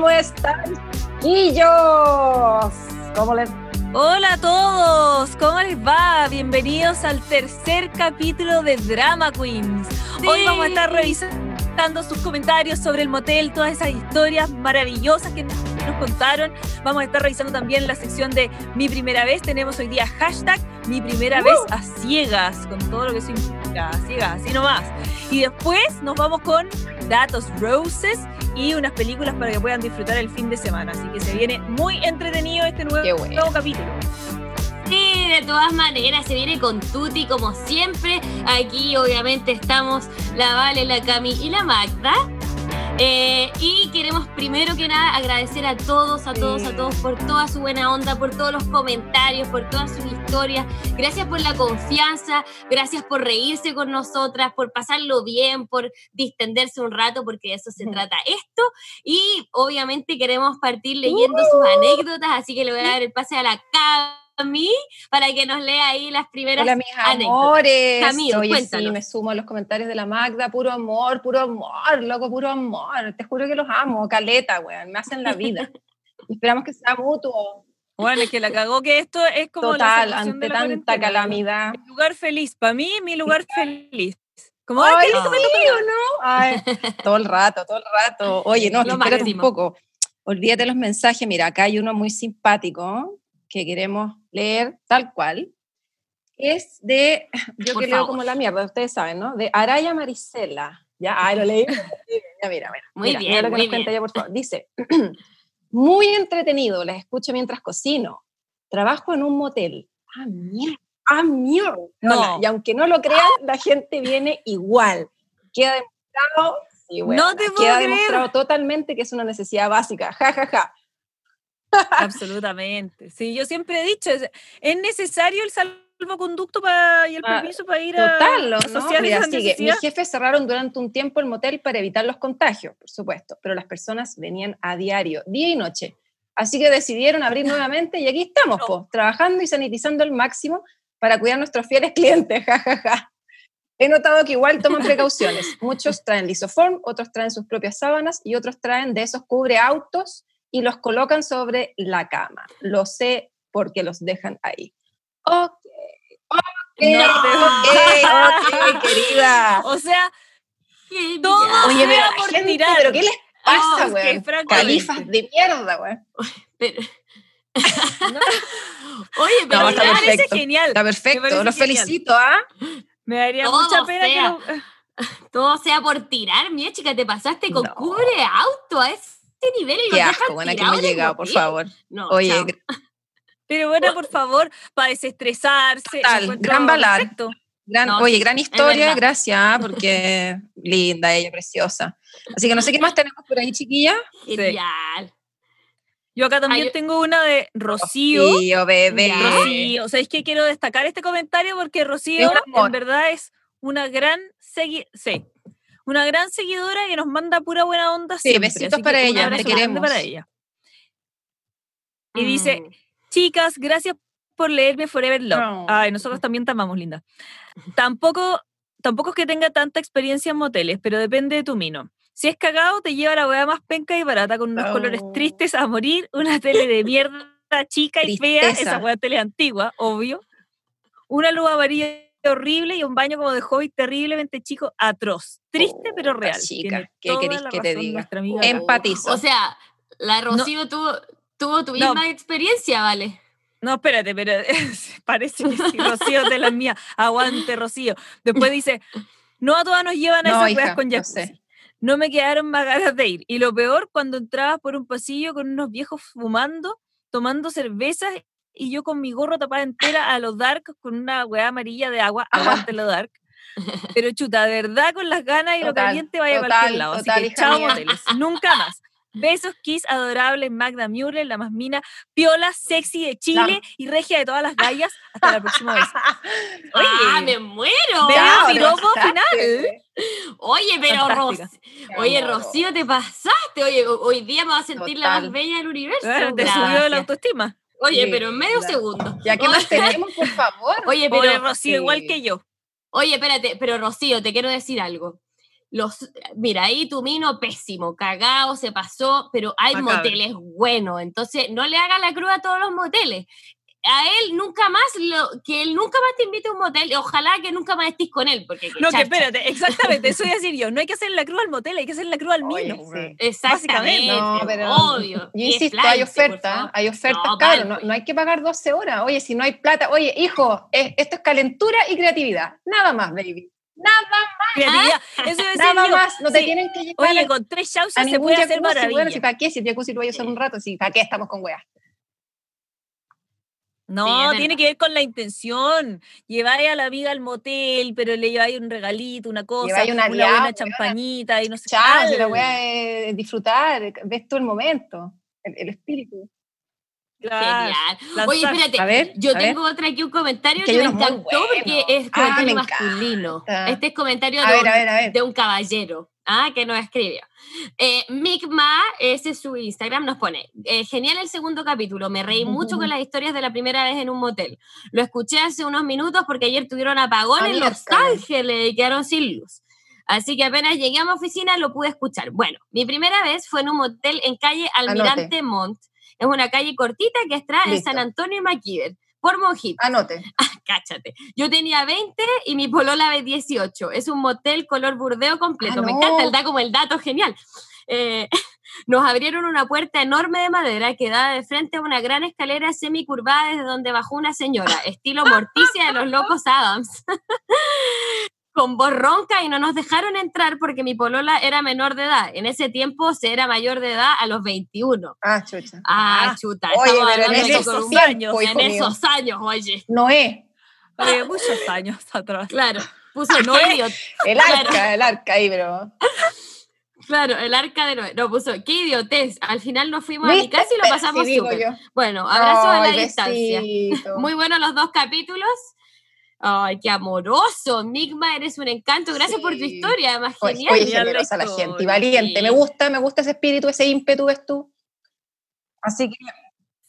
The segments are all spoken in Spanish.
¿Cómo están, chiquillos? ¿Cómo les Hola a todos, ¿cómo les va? Bienvenidos al tercer capítulo de Drama Queens. Hoy vamos a estar revisando sus comentarios sobre el motel, todas esas historias maravillosas que nos contaron. Vamos a estar revisando también la sección de Mi Primera Vez. Tenemos hoy día hashtag Mi Primera Vez a Ciegas, con todo lo que eso implica, ciegas, así nomás. Y después nos vamos con Datos Roses y unas películas para que puedan disfrutar el fin de semana. Así que se viene muy entretenido este nuevo, bueno. nuevo capítulo. Sí, de todas maneras, se viene con Tuti como siempre. Aquí obviamente estamos la Vale, la Cami y la Magda. Eh, y queremos primero que nada agradecer a todos, a todos, a todos por toda su buena onda, por todos los comentarios, por todas sus historias. Gracias por la confianza, gracias por reírse con nosotras, por pasarlo bien, por distenderse un rato, porque de eso se trata esto. Y obviamente queremos partir leyendo sus anécdotas, así que le voy a dar el pase a la Cami para que nos lea ahí las primeras Hola, mis anécdotas. amores. Camilo, Oye, sí, cuéntanos. me sumo a los comentarios de la Magda. Puro amor, puro amor, loco, puro amor. Te juro que los amo. Caleta, weón. Me hacen la vida. Esperamos que sea mutuo. Bueno, es que la cagó que esto es como la Total, salvación ante de la tanta cuarentena. calamidad. Mi lugar feliz, para mí, mi lugar feliz. Como, Ay, ay, qué sí, lindo, ¿o no? Ay, todo el rato, todo el rato. Oye, no, Lo espérate un poco. Olvídate los mensajes. Mira, acá hay uno muy simpático que queremos leer tal cual. Es de, yo Por que leo como la mierda, ustedes saben, ¿no? De Araya Marisela. Ya, ay, lo leí. Ya, mira, mira. Muy mira, bien, mira lo que muy nos cuenta bien. ella, por favor. Dice, muy entretenido, las escucho mientras cocino. Trabajo en un motel. Ah, mierda. Ah, mierda. No. Y aunque no lo crean, la gente viene igual. Queda demostrado, sí, bueno, No te puedo queda creer. demostrado totalmente que es una necesidad básica. Ja, ja, ja. Absolutamente. Sí, yo siempre he dicho, es, es necesario el salvoconducto para, y el Ah, permiso para ir a, Total, ¿no? a Mira, esa sigue. Mis jefes cerraron durante un tiempo el motel para evitar los contagios, por supuesto, pero las personas venían a diario, día y noche. Así que decidieron abrir nuevamente y aquí estamos, No. po, trabajando y sanitizando al máximo para cuidar a nuestros fieles clientes. Ja, ja, ja. He notado que igual toman precauciones. Muchos traen lisoform, otros traen sus propias sábanas y otros traen de esos cubre autos y los colocan sobre la cama. Lo sé porque los dejan ahí. Ok. Ok, No te- ok, ok, querida. O sea, Qué Todo. Oye, pero, por gente, tirar. pero ¿qué les pasa, es que weón? francamente. Califas de mierda. Pero- no, Oye, pero No, me parece perfecto. genial. Está perfecto, los genial. felicito, ¿ah? Me daría Todo mucha pena que sea. lo- todo sea por tirar, mía chica, te pasaste con No. cubre auto a ese nivel y Qué asco, bueno, que el llegado, por favor. No, Oye, chao. Pero bueno, por favor, para desestresarse. Total, gran balar. perfecto. gran, No, oye, gran historia, gracias, porque linda, ella, preciosa. Así que no sé qué más tenemos por ahí, chiquilla. Genial. Yo acá también tengo una de Rocío. Rocío, bebé. Rocío, ¿sabéis qué? Quiero destacar este comentario porque Rocío en verdad es una gran segui sí, una gran seguidora que nos manda pura buena onda Sí, siempre. besitos así para ella, te queremos. para ella. Y dice, Mm. chicas, gracias por leerme Forever Love. No. Ay, nosotros también te amamos, linda. Tampoco, tampoco es que tenga tanta experiencia en moteles, pero depende de tu mino. Si es cagado, te lleva la weá más penca y barata con unos colores No. tristes a morir, una tele de mierda chica y fea, esa weá tele antigua, obvio. Una luz amarilla horrible y un baño como de hobbit terriblemente chico, atroz. Triste pero Puta real. chica, Tiene ¿qué la que te diga? Em-. Empatizo. O sea, la Rocío tuvo, tuvo tu No. misma experiencia, ¿vale? No, espérate, pero parece que sí, Rocío de las mías. Aguante, Rocío. Después dice, no a todas nos llevan a No, esas hija, weas con jacuzzi. sé. No me quedaron más ganas de ir. Y lo peor, cuando entrabas por un pasillo con unos viejos fumando, tomando cervezas, y yo con mi gorro tapada entera a los dark con una weá amarilla de agua, aguante lo dark. Pero chuta, de verdad, con las ganas y lo caliente vaya a total, cualquier lado. total, Así que chao moteles. Nunca más. Besos, kiss, adorables, Magda Mueller, la más mina, piola, sexy de Chile y regia de todas las gallas. Hasta la próxima vez. Oye, ¡Ah, me muero! Veo final. Oye, pero. Ros- Oye. Rocío, te pasaste. Oye, ho- hoy día me vas a sentir la más bella del universo. Bueno, te Gracias. subió la autoestima. Oye, Sí, pero en medio segundo. Ya, ¿qué Oye, más tenemos, por favor? Oye, Pobre pero, Rocío, igual que yo. oye, espérate, pero Rocío, te quiero decir algo. los, mira, ahí tu mino pésimo, cagado, se pasó, pero hay moteles buenos, entonces no le haga la cruz a todos los moteles. A él nunca más, lo, que él nunca más te invite a un motel, ojalá que nunca más estés con él, porque No, que chacha. espérate, exactamente, eso iba a decir yo. No hay que hacer la cruz al motel, hay que hacer la cruz al Oye, mino. sí. Exactamente, No, pero obvio. yo es insisto, flight, hay favor. hay ofertas, No, claro, no, no hay que pagar 12 horas. Oye, si no hay plata, oye, hijo, es- esto es calentura y creatividad. Nada más, baby. Nada, Creatividad. Eso iba a decir nada yo. más. No te Sí. tienen que llevar Oye, con tres chausas se puede hacer jacuzzi. maravilla. Bueno, si para qué, si el jacuzzi lo voy a usar un rato, si para qué estamos con weas. No, Sí, tiene que ver con la intención. Lleváis a la amiga al motel, pero le lleváis un regalito, una cosa, una una buena champañita y no sé Chao, si la Al. wea es disfrutar, ves tú el momento, el, el espíritu. Claro, Genial. Oye, espérate, A ver, yo a ver. tengo otra aquí, un comentario Que me encantó porque es Ah, comentario me masculino. encanta. Este es comentario A de, ver, un, a ver, a ver. de un caballero ah, que nos escribió. Eh, Micma, ese es su Instagram, nos pone, eh, genial el segundo capítulo, me reí mucho con las historias de la primera vez en un motel. Lo escuché hace unos minutos porque ayer tuvieron apagón en Los. Ángeles y quedaron sin luz. Así que apenas llegué a mi oficina lo pude escuchar. Bueno, mi primera vez fue en un motel en calle Almirante Montt. Es una calle cortita que está en. San Antonio y McKeever, por Monjito. Anote. Cáchate. Yo tenía 20 y mi polola de 18. Es un motel color burdeo completo. Ah, Me no. encanta, él da como el dato genial. Eh, nos abrieron una puerta enorme de madera que daba de frente a una gran escalera semicurvada desde donde bajó una señora, estilo Morticia de los Locos Adams. Con voz ronca y no nos dejaron entrar porque mi polola era menor de edad. En ese tiempo se era mayor de edad a los 21. Ah, chucha. Ah, Ah, chuta. Oye, estamos pero en hablando de esos un- años, en mío. esos años, oye. Noé, Oye, muchos años atrás. Claro, puso No es- idiot- el Claro. arca, el arca ahí, pero. Claro, el arca de Noé. No, puso qué idiotez. Al final nos fuimos a mi casa y lo Sí, pasamos súper. yo. Bueno, abrazos a la distancia. Muy buenos los dos capítulos. Ay, qué amoroso. Migma, eres un encanto. Gracias por tu historia, además genial. oye, la generosa la gente y valiente. sí. Me gusta, me gusta ese espíritu, ese ímpetu, ves tú. Así que,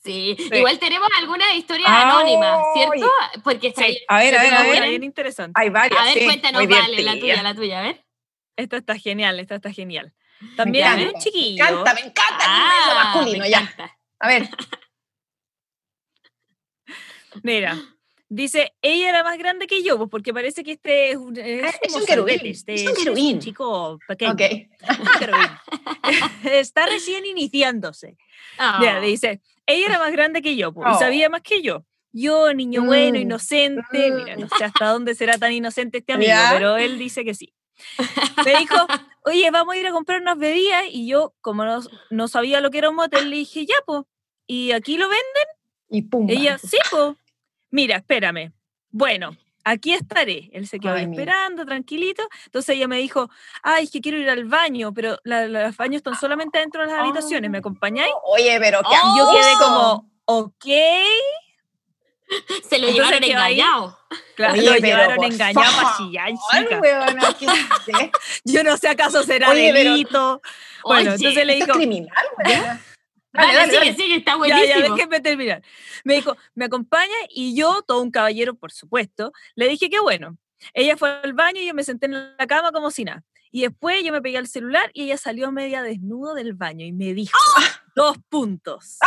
Sí. Sí. igual tenemos algunas historias Ay. anónimas, ¿cierto? Porque está Sí. a ver, a ver, a ver. bien interesante. Hay varias. A ver, sí, cuéntanos, muy vale, la tuya, la tuya, a ver. Esta está genial, esta está genial. También, encanta, ¿eh, Me chiquillo? encanta, me encanta el Ah, masculino, me ya. encanta. A ver, Mira, dice, ella era más grande que yo, pues porque parece que este es un, es Ah, es como un querubín, sorbete, este es un querubín. chico pequeño. ok. un querubín. Está recién iniciándose. Mira, Ah. dice, ella era más grande que yo, pues, y Oh. sabía más que yo. Yo, niño bueno, Mm, inocente, mira, no sé hasta dónde será tan inocente este amigo, Ya. pero él dice que sí. Me dijo, oye, vamos a ir a comprar unas bebidas, y yo, como no, no sabía lo que era un motel, le dije, ya, pues, ¿y aquí lo ven? Y pum. Ella, sí, pues, mira, espérame. Bueno, aquí estaré. Él se quedó mira. esperando, tranquilito. Entonces ella me dijo, ay, es que quiero ir al baño, pero la- la- los baños están solamente dentro de las habitaciones, ¿me acompañáis? Oye, pero qué Oh, Y yo quedé como, ok. Se lo Entonces llevaron engañado. Claro, Oye, lo llevaron engañado para chillar, Ay, chica. Yo no sé acaso será Oye, pero- delito. Bueno, Oye, entonces le dijo, es criminal. Dale, Dale, sigue, dale. sigue, está ya, buenísimo. ya, déjeme terminar. Me dijo, ¿me acompaña? Y yo, todo un caballero, por supuesto, le dije que bueno. Ella fue al baño y yo me senté en la cama como si nada. Y después yo me pegué al celular y ella salió media desnuda del baño y me dijo, dos puntos.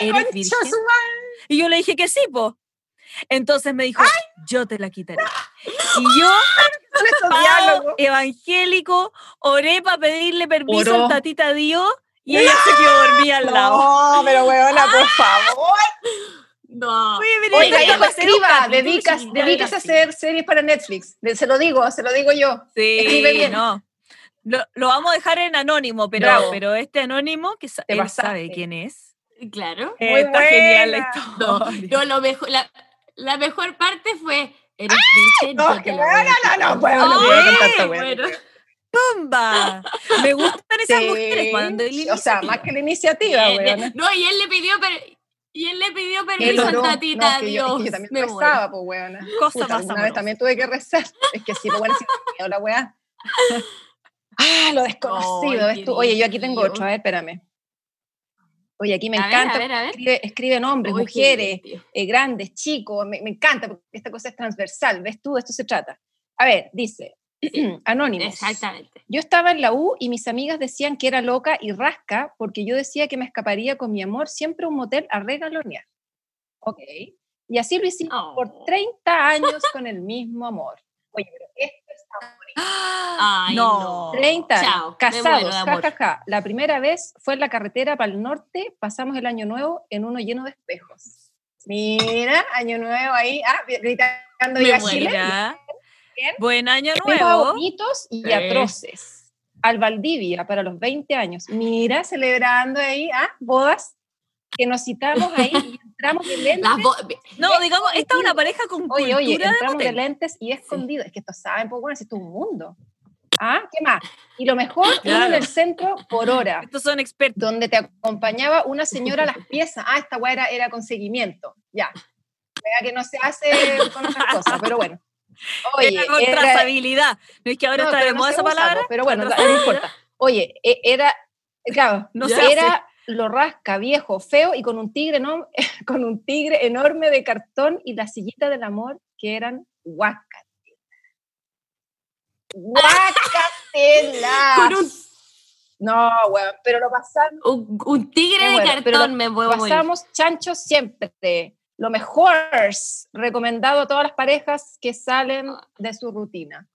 ¿Eres Concha virgen? Y yo le dije que sí, po. Entonces me dijo, yo te la quitaré. Y yo, pao, diálogos. evangélico, oré para pedirle permiso Oró. al tatita Dios y ella se quedó dormida al lado. No, pero weona, por favor. No. Oiga, hijo, escriba, dedicas, dedicas a hacer series para Netflix. Se lo digo, se lo digo yo. escribe Sí, bien. no. Lo, lo vamos a dejar en anónimo, pero, Bravo. pero este anónimo, que sa- Te él pasaste. sabe quién es. Claro. Muy Está genial la. No, historia. no, lo mejor, la, la mejor parte fue, eres No, no, no, puedo, no puedo tanta ¡Tumba! Me gustan esas Sí. mujeres cuando él O sea, más que la iniciativa, weona. No, y él le pidió, per- y él le pidió permiso al oró. tatita, No, que yo, es Dios. que yo también me rezaba, pues, weona. Cosa Puta, más alguna vez también tuve que rezar. Es que sí, pues bueno, sí, la weá. Ah, lo desconocido, Ay, ¿ves tú? Oye, yo aquí tengo otro, a ver, espérame. Oye, aquí me A ver, encanta. a ver, a ver. Escribe, escriben hombres, Uy, qué mujeres, eh, grandes, chicos, me, me encanta porque esta cosa es transversal, ¿ves tú? De esto se trata. A ver, dice, Anónimos. Exactamente. Yo estaba en la U y mis amigas decían que era loca y rasca porque yo decía que me escaparía con mi amor siempre a un motel a regalonear. Ok. Y así lo hicimos Oh. por 30 años con el mismo amor. Oye, pero esto está bonito. Ay, no. no. 30 años, Chao, casados, muero de amor. jajaja. La primera vez fue en la carretera para el norte, pasamos el año nuevo en uno lleno de espejos. Mira, año nuevo ahí, ah, gritando Me viva. Chile. Bien. Buen año nuevo. bonitos y Sí. atroces. Al Valdivia para los 20 años. Mira, celebrando ahí, ah, bodas, que nos citamos ahí y entramos de lentes. No, digamos, esta es una pareja con Oye, oye, cultura de entramos de motel. lentes y escondidos. Es que estos saben, pues bueno, si esto es un mundo. ¿Ah? ¿Qué más? Y lo mejor, uno en Claro. el centro por hora, Estos son expertos. donde te acompañaba una señora a las piezas. Ah, esta weá era, era con seguimiento. Ya. Vea que no se hace con otras cosas, pero bueno. Oye, Era con era- trazabilidad. ¿No es que ahora no, está de no moda se esa palabra? po, Pero bueno, no importa. Oye, e- era, claro, No se era lo rasca, viejo, feo y con un tigre, ¿no? con un tigre enorme de cartón y la sillita del amor que eran guacatela. ¡Guacatela! Con un, No, weón, pero lo pasamos, un- un tigre Me de cartón me morir. pasamos chanchos siempre. Lo mejor, recomendado a todas las parejas que salen de su rutina.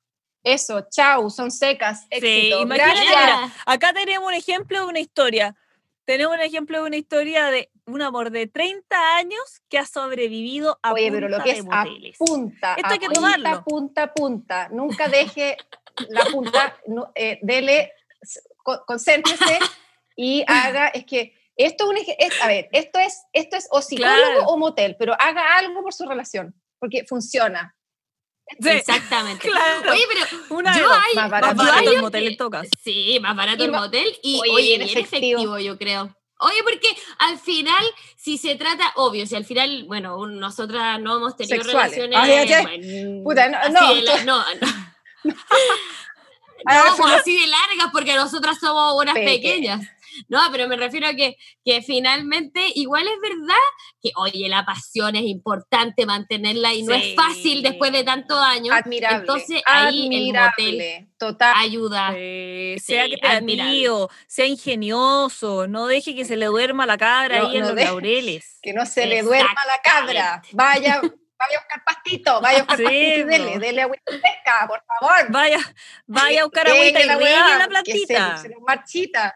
Eso, chau, son secas, éxito. imagínate, Gracias. mira, Acá tenemos un ejemplo de una historia. Tenemos un ejemplo de una historia de un amor de 30 años que ha sobrevivido a Oye, pero lo punta que de es a punta, Esto a hay que punta, tomarlo. punta, punta. Nunca deje la punta, no, eh, dele, concéntrese y haga, es que esto es un, es- a ver, esto es, esto es o psicólogo Claro. o motel, pero haga algo por su relación, porque funciona. Sí, Exactamente. claro. Oye, pero Una yo hay, Más Más barato. yo barato el motel en todo caso. Sí, más barato Y el motel y Oye, oye, bien bien efectivo. efectivo. yo creo. Oye, porque al final, si se trata, obvio, si al final, bueno, un- nosotras no hemos tenido Sexuales. relaciones. Ay, ay, ay. bueno, Puta, no, así no. de la- no, no. Ah, No, pues así de largas, porque nosotras somos unas Pequeñas. pequeñas. No, pero me refiero a que, que finalmente igual es verdad que, oye, la pasión es importante mantenerla y no es fácil después de tantos años. Admirable. Entonces, ahí el motel. Total. ayuda. Sí, sea admirable. creativo, sea ingenioso, no deje que se le duerma la cabra No, ahí en no los deje- laureles. Que no se le duerma la cabra. Vaya, vaya a buscar pastito, vaya a buscar Sí, pastito y dele, dele agüita fresca, por favor. Vaya, vaya a buscar Que agüita y la que se- plantita. Se, nos marchita.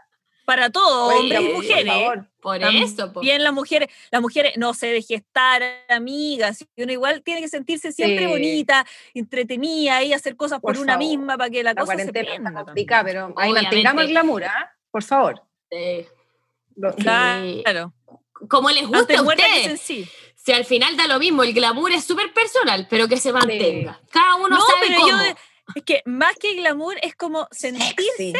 Para todos, Oye, hombres y por mujeres. favor. Por También eso, po. las mujeres, las mujeres no se deje estar, amigas. y Uno igual tiene que sentirse siempre Sí. bonita, entretenida y hacer cosas por, Por una favor. misma para que la, La cosa se cuarentena prenda. también. complicada, pero ahí mantengamos el glamour, ¿ah? Por favor. Lo- Claro. como les gusta a ustedes. sencilla. Si al final da lo mismo, el glamour es súper personal, pero que se mantenga. Cada uno No, sabe pero cómo. yo es que más que glamour es como sentirse Sexy.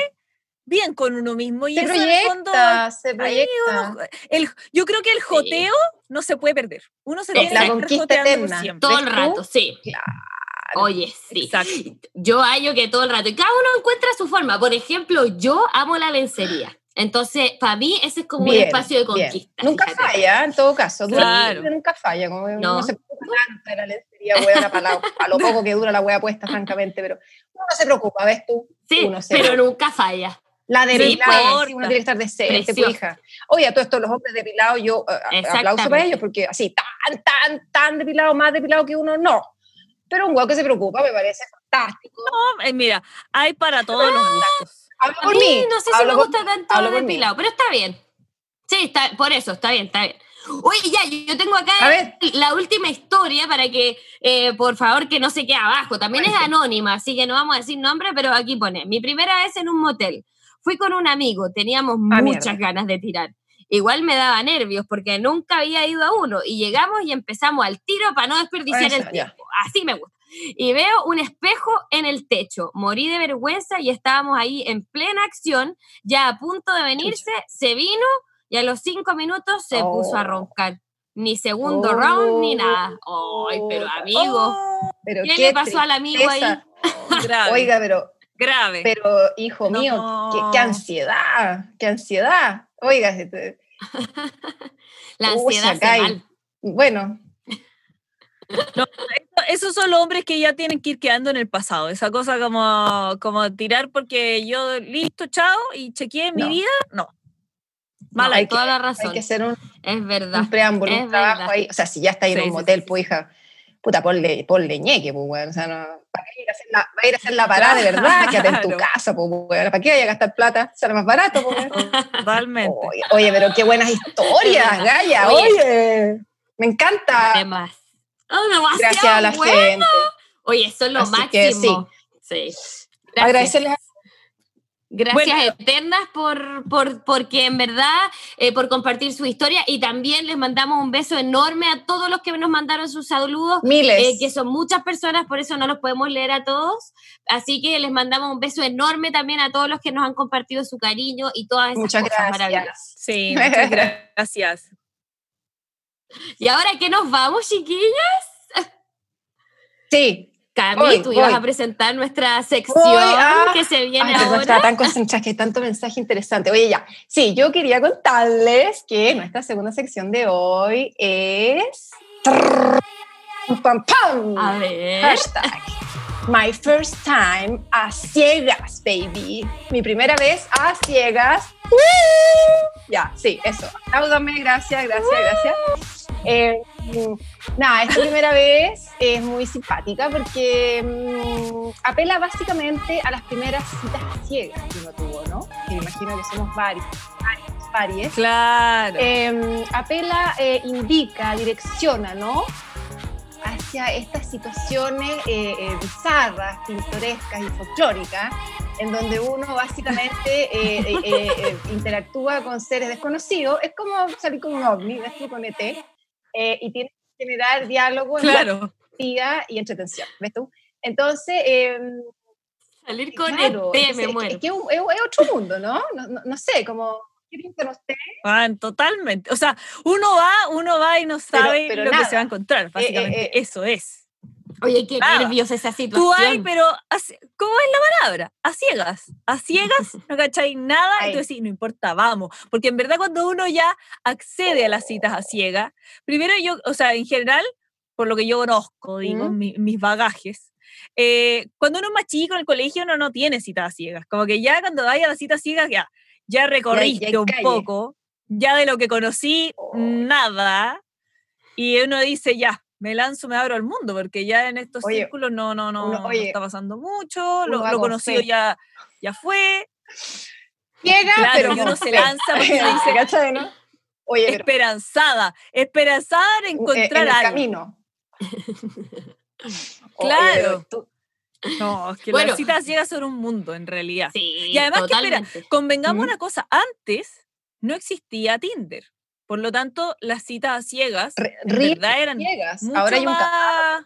Bien con uno mismo y Se eso en el fondo proyecta, se ahí proyecta. uno- el, yo creo que el joteo no se puede perder. Uno se La tiene que estar conquista eterna. Todo el rato, sí. Claro. Oye, sí. Exacto. Yo hallo que todo el rato. Y cada uno encuentra su forma. Por ejemplo, yo amo la lencería. Entonces, para mí, ese es como un Bien, espacio de bien. conquista. Nunca fíjate. falla, en todo caso. Claro. nunca falla. Como No. No se preocupa tanto de la lencería, weona, para, la- para lo poco que dura la wea puesta, francamente. Pero uno no se preocupa, ¿ves tú? Sí, Uno se- pero nunca falla. La depilada, sí, uno tiene que estar decente, hija. Oye, a todos estos los hombres depilados, yo eh, aplauso para ellos, porque así, tan, tan, tan depilado, más depilado que uno, no. Pero un guau que se preocupa me parece fantástico. No, eh, mira, hay para todos los gustos. Hablo A por mí mí. no sé si me por- gusta tanto hablo el por mí. depilado, pero está bien. Sí, está, por eso, está bien, está bien. Oye, ya, yo tengo acá la última historia para que, eh, por favor, que no se quede abajo. También es anónima, así que no vamos a decir nombre, pero aquí pone. Mi primera vez en un motel. Fui con un amigo, teníamos Ah, muchas mierda. ganas de tirar. Igual me daba nervios porque nunca había ido a uno y llegamos y empezamos al tiro para no desperdiciar Eso, el ya. tiempo. Así me gusta. Y veo un espejo en el techo. Morí de vergüenza y estábamos ahí en plena acción, ya a punto de venirse, se vino y a los cinco minutos se puso a Oh. roncar. Ni segundo Oh. round ni nada. Ay, pero amigo, Oh, Pero ¿qué le pasó al amigo ahí? grave. Oiga, pero, grave. pero hijo mío, qué, No. qué ansiedad, qué ansiedad. Oiga, este, La ansiedad hace hay- mal. bueno, esto, esos son los hombres que ya tienen que ir quedando en el pasado. Esa cosa como, como tirar porque yo listo, chao, y chequeé mi No. vida, no. Mala, hay hay toda que- la Hay razón. que hacer un, Es verdad. un preámbulo, es un trabajo verdad. ahí. O sea, si ya está ahí en un motel, sí, pues hija, puta, ponle, ponle ñeque, pues, weón. O sea, no, ¿para qué ir a hacer la, va a ir a hacer la parada de verdad? Quédate en tu casa, pues. ¿Para qué vaya a gastar plata? Sale más barato, pues. Totalmente. Oye, oye, pero qué buenas historias, Gaya. Oye. Oye, me encanta. Además. Oh, Gracias a la bueno. gente. Oye, eso es lo Así que máximo. Sí. Gracias. Agradecerles a Gracias Bueno. eternas por, por, porque en verdad, eh, por compartir su historia y también les mandamos un beso enorme a todos los que nos mandaron sus saludos, miles. eh, que son muchas personas, por eso no los podemos leer a todos. Así que les mandamos un beso enorme también a todos los que nos han compartido su cariño y todas esas Muchas cosas maravillosas. gracias. Sí, muchas gracias. Y ahora que nos vamos, chiquillas, Sí. Cami, tú ibas a presentar nuestra sección Voy a- que se viene Ay, ahora. estaba tan concentrada que tanto mensaje interesante. Oye, ya. Sí, yo quería contarles que nuestra segunda sección de hoy es. ¡Pam, pam! A ver. Hashtag. My first time a ciegas, baby. Mi primera vez a ciegas. ¡Woo! Ya, sí, eso. Apláudame, gracias, gracias, gracias. Eh, nada, esta primera vez es muy simpática porque mm, apela básicamente a las primeras citas ciegas que uno tuvo, ¿no? Que me imagino que somos varios, varios, varios. Claro. Eh, apela, eh, indica, direcciona, ¿no? Hacia estas situaciones eh, eh, bizarras, pintorescas y folclóricas, en donde uno básicamente eh, eh, eh, eh, interactúa con seres desconocidos. Es como salir con un ovni. Con ET, eh, y tienes que generar diálogo, claro. empatía y entretención, ¿ves tú? Entonces, eh, Salir con claro, ET, es, me es que- muero. es que es, es otro mundo, ¿no? No, no- no sé, como, ¿qué piensan ustedes? Ah, totalmente. O sea, uno va, uno va y no Pero- sabe pero lo que nada. se va a encontrar. Básicamente, eh, eso es. Oye, qué Nada. nervios esa Tú situación. hay, pero ¿cómo es la palabra? A ciegas. A ciegas, no cacháis nada y tú decís, no importa, vamos. Porque en verdad cuando uno ya accede a las citas a ciegas, primero yo, o sea, en general, por lo que yo conozco, digo, ¿Mm? mi- mis bagajes, eh, cuando uno es más chico en el colegio uno no tiene citas a ciegas. Como que ya cuando vaya a las citas ciegas, ya, ya recorriste un calle. poco, ya de lo que conocí, Oh. nada. Y uno dice, ya, me lanzo, me abro al mundo, porque ya en estos Oye, círculos no, no, no, uno- no está pasando mucho, lo, conocido fe. ya, ya fue, Llega, Claro, pero y uno se fe. lanza porque dice, ¿Cachai, no? Oye, pero esperanzada, esperanzada en encontrar en el algo. camino. Claro. Oye, tú- No, es que Bueno. las citas son un mundo, en realidad. Sí, Y además que, espera. Convengamos una cosa, antes no existía Tinder. Por lo tanto, las citas a ciegas, re- en ríe verdad, eran ciegas. mucho Ahora hay un más...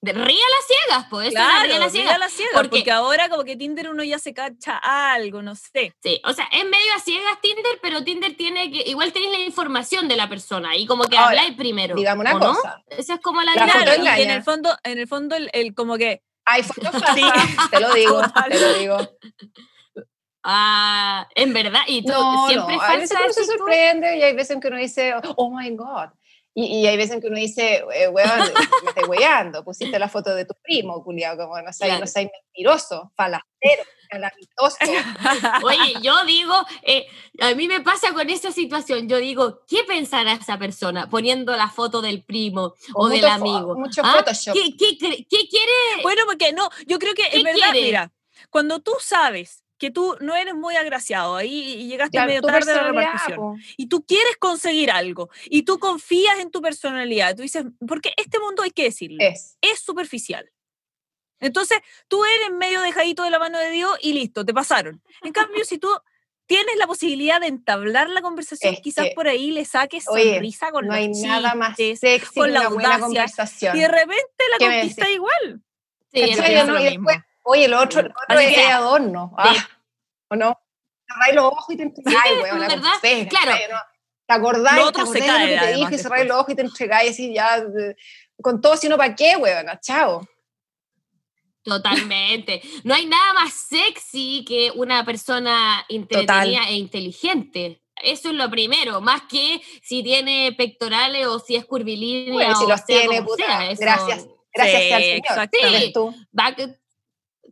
De ría las ciegas, pues. Claro, la ría las ciegas. las ciegas, porque- porque ahora como que Tinder uno ya se cacha algo, no sé. Sí, o sea, es medio a ciegas Tinder, pero Tinder tiene que. Igual tenéis la información de la persona y como que Ahora, habláis primero. Digamos una cosa. Esa es como la, La Claro, y en el fondo, en el fondo el, el como que Hay fotos falsas, te lo digo, te lo digo. Ah, en verdad. Y tú No, siempre no, hay veces uno se sorprende y hay veces en que uno dice, oh my God. Y, y hay veces en que uno dice, eh, weón, me estoy weando, pusiste la foto de tu primo, culiado, como no seas, Claro. no seas mentiroso, falacero, calamitoso. Oye, yo digo, eh, a mí me pasa con esa situación, yo digo, ¿qué pensará esa persona poniendo la foto del primo o, del mucho fo- amigo? Mucho ¿Ah? Photoshop. ¿Qué, qué, qué quiere? Bueno, porque no, yo creo que ¿Qué en verdad, quiere? mira, cuando tú sabes que tú no eres muy agraciado ahí y llegaste Claro, medio tarde a la repartición po. y tú quieres conseguir algo y tú confías en tu personalidad, tú dices, porque este mundo hay que decirlo, Es. es superficial. Entonces, tú eres medio dejadito de la mano de Dios y listo, te pasaron. En cambio, si tú tienes la posibilidad de entablar la conversación, Es quizás que, por ahí le saques oye, sonrisa con No los hay nada más chistes, sexy con la una buena audacia, conversación. y de repente la ¿Qué me conquista igual. Sí, Y mismo. después, oye, lo otro, lo otro es que- adorno. Ah, ¿O no? Cerráis los ojos y te entregáis, Sí, weón, la ¿verdad? Claro. Te acordáis, Lo otro te se de lo que te dije, cerráis los ojos y te entregáis así ya, con todo, sino para qué, weón, chao. Totalmente. No hay nada más sexy que una persona entretenida e inteligente. Eso es lo primero, más que si tiene pectorales o si es curvilínea Bueno, si o los sea tiene, puta, sea, gracias. Gracias Sí, al Señor. Eres tú. Va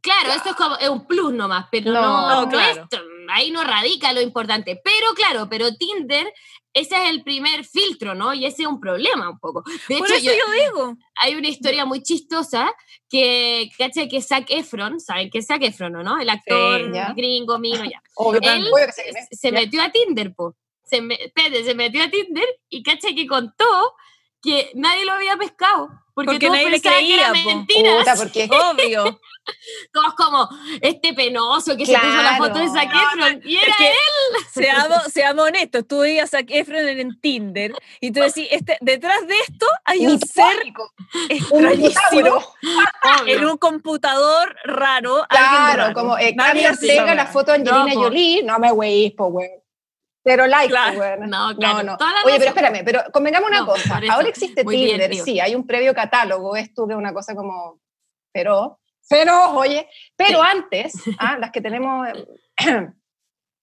que- claro, eso es como es un plus nomás, pero No, no, no, no claro. es- ahí no radica lo importante. Pero claro, pero Tinder, ese es el primer filtro, ¿no? Y ese es un problema un poco. De Por hecho, eso yo- yo digo. hay una historia muy chistosa que, ¿cachai? Que Zac Efron, ¿saben qué es Zac Efron, no? El actor ya. gringo, mino, ya. Obvio, Él que se Ya. metió a Tinder, po. Se, me, espérate, se metió a Tinder y cacha que contó que nadie lo había pescado. Porque, Porque todos nadie le pensaban que era creía, po. mentira. Puta, porque Obvio. Todos como, este penoso que se puso la foto de Zac Efron. Y era Es que, él. seamos, seamos honestos, tú veías a Zac Efron en, en Tinder y tú decís, este, detrás de esto hay un ser extrañísimo en un computador raro. Claro, raro. como eh, Cami Ortega, la foto de Angelina No. Jolie, no me weís, po, weón. Pero like, Claro. po, weón. No, claro, no, no. Oye, pero espérame, pero convengamos una No, cosa. Ahora existe muy Tinder, sí, hay un previo catálogo, esto que es una cosa como, pero, pero, oye, pero Sí. antes, ah, las que tenemos eh,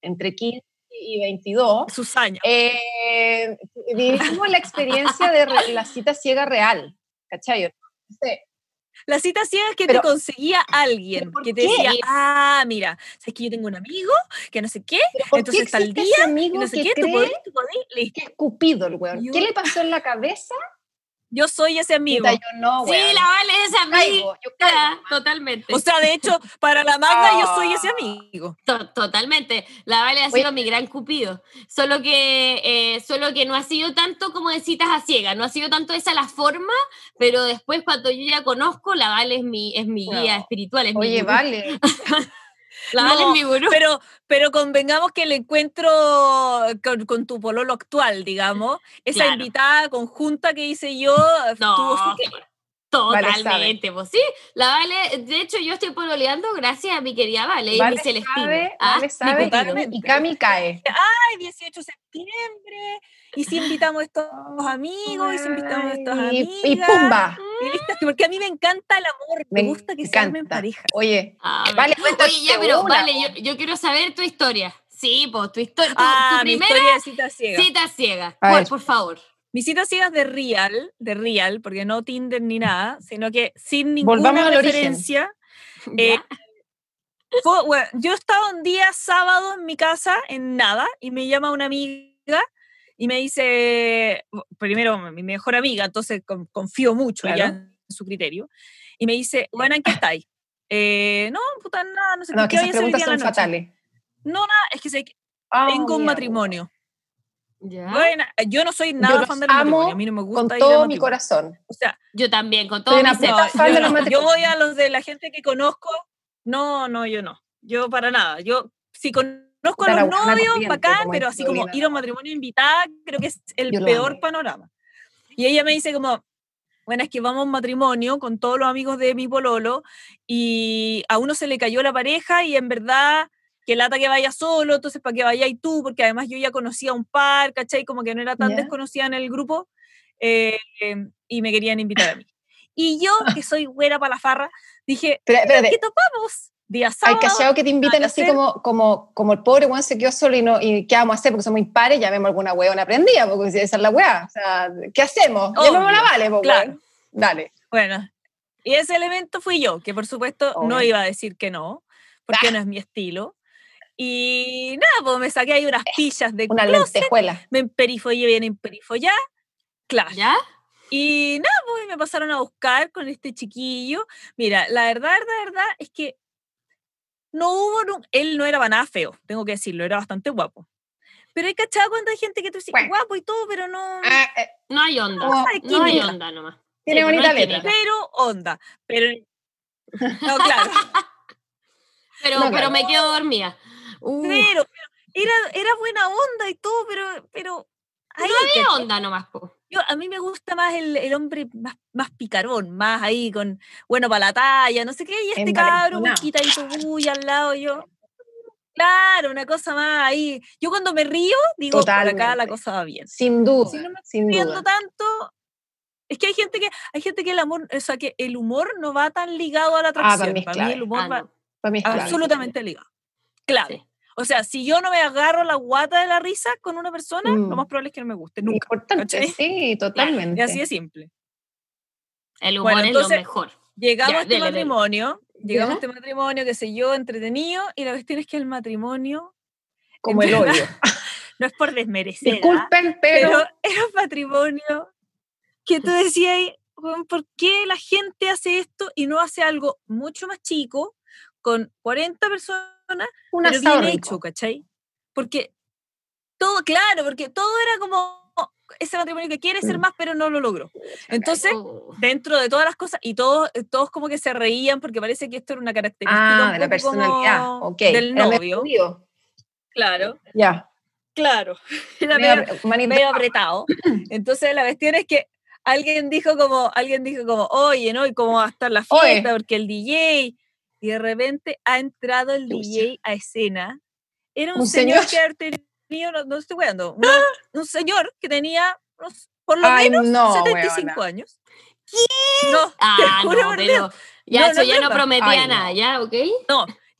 entre 15 y 22, Sus años. eh, vivimos la experiencia de la cita ciega real, ¿cachai? Sí. La cita ciega es que Pero- te conseguía alguien ¿pero por que te qué? decía, ah, mira, sabes que yo tengo un amigo que no sé qué, Pero ¿por entonces tal día, amigo no sé que qué, tú podés, tú podés, listo. que es Cupido el weón? Yo- ¿Qué le pasó en la cabeza? Yo soy ese amigo. Puta, yo no, Sí, la Vale es amiga. Caigo, yo caigo. Totalmente. O sea, de hecho, para la Magda yo soy ese amigo. To- Totalmente. La Vale ha Oye. sido mi gran cupido. Solo que, eh, solo que no ha sido tanto como de citas a ciegas. No ha sido tanto esa la forma, pero después cuando yo ya conozco, la Vale es mi, es mi guía No. espiritual. Es mi Oye, gurú. vale. No, mi. Pero, pero convengamos que el encuentro con, con tu pololo actual, digamos, esa Claro. invitada conjunta que hice yo, No, tuvo su Totalmente, pues sí. La Vale, de hecho, yo estoy pololeando gracias a mi querida Vale, y Vale mi Celestina. sabe, Ah, vale mi sabe, cupido. totalmente. y Cami cae. Ay, 18 de septiembre, y si invitamos a estos amigos, y si invitamos a estas Ay, amigas. y, y pumba. y listo, porque a mí me encanta el amor, me, gusta que se armen pareja. Oye, Ah, Vale, Oye, ya, pero una, vale, yo, yo quiero saber tu historia. Sí, pues tu historia, tu, Ah, tu mi primera historia de cita ciega. cita ciega. A ¿Cuál, ver. por favor? Mi cita ciega es de Real, de Real, porque no Tinder ni nada, sino que sin ninguna referencia. Eh, ¿Ya? Fue- bueno, yo estaba un día sábado en mi casa, en nada, y me llama una amiga y me dice, primero mi mejor amiga, entonces con- confío mucho ya Claro. en su criterio, y me dice, bueno, ¿en qué estáis? "Eh, no, puta, nada, no sé no, qué vaya esas preguntas son la noche". fatales. No, nada, es que sé Ah, tengo un matrimonio. ¿Ya? Bueno, yo no soy nada los fan del amo matrimonio, a mí no me gusta Con ir todo mi corazón. O sea, Yo también, con todo mi fan yo, no. Yo voy a los de la gente que conozco. No, no, yo no. Yo para nada. Yo si conozco a los novios, bacán, pero así como ir a un matrimonio invitada, creo que es el Yo peor panorama. Y ella me dice como, bueno, es que vamos a un matrimonio con todos los amigos de mi pololo y a uno se le cayó la pareja y en verdad que lata que vaya solo, entonces para que vayas tú, porque además yo ya conocía un par, ¿cachai? Como que no era tan Ya. desconocida en el grupo eh, em, y me querían invitar a mí. Y yo, que soy güera para la farra, dije, Pero, espérate, ¿qué topamos? Día hay sábado. cachado que te invitan así hacer. como, como, como el pobre weón se quedó solo y, no, y ¿qué vamos a hacer? Porque somos impares, llamemos a alguna weona aprendida, porque si esa es la weá. O sea, ¿qué hacemos? Obvio, la Vale, claro. weón. Dale. Bueno, y ese elemento fui yo, que por supuesto no Obvio. iba a decir que no, porque Ah. no es mi estilo. Y nada, pues me saqué ahí unas pillas de Una closet, lentejuela. me emperifollé bien emperifollá, claro. ¿Ya? Y nada, pues me pasaron a buscar con este chiquillo. Mira, la verdad, la verdad es que no hubo, nun- él no era para nada feo, tengo que decirlo, era bastante guapo. Pero hay cachado cuando hay gente que tú dices Bueno. guapo y todo, pero no. Ah, eh, No hay onda. Hay no hay onda nomás. tiene Sí, pues, no bonita hay letra. Pero onda. Pero. No, claro. Pero, No, pero claro. me quedo dormida. Uh, Pero, pero era, era buena onda y todo, pero, pero ¿Qué ¿cachai? onda nomás, po? Yo, a mí me gusta más el, el hombre más, más picarón, más ahí con, bueno, para la talla, no sé qué, y este muy Envalentonado. quitadito, uy, al lado yo. Claro, una cosa más ahí. Yo cuando me río, digo, por acá la Totalmente. cosa va bien. Sin duda, Si no me Riendo tanto, es que hay gente que, hay gente que el amor, o sea, que el humor no va tan ligado a la para atracción. mí es para mí el humor Ah, va no. Para mí es clave. absolutamente ligado. Clave. Sí. O sea, si yo no me agarro la guata de la risa con una persona, Mm. lo más probable es que no me guste nunca. Importante, ¿cachai? sí, totalmente. Y así de simple. El humor Bueno, es lo mejor. Llegamos Ya, a este dele, dele. matrimonio, llegamos Ya. a este matrimonio, qué sé yo, entretenido, y la cuestión es que el matrimonio Como el hoyo. no es por desmerecer, ¿ah? Disculpen, pero, pero era un matrimonio que tú decías, "Weón, ¿por qué la gente hace esto y no hace algo mucho más chico, con 40 personas, un pero bien rico. hecho, ¿cachai? Porque todo, claro, porque todo era como ese matrimonio que quiere ser Mm. más, pero no lo logró. Entonces, dentro de todas las cosas, y todos, todos como que se reían porque parece que esto era una característica Ah, un de la personalidad. Ok. del novio. Claro, Ya. claro. Era Medio medio, apretado. Entonces la cuestión es que alguien dijo como, alguien dijo como, oye, ¿no? ¿Y cómo va a estar la Oye. fiesta? Porque el DJ, y de repente ha entrado el. DJ a escena. Era un, Un señor, señor. que tenido, no, no estoy weando, una- un señor que tenía por lo Ay, menos no, 75 weona. años. No, Ah, no, pero ya No, eso no, ya no prometía Ay, no. nada, ¿ya? ¿Ok?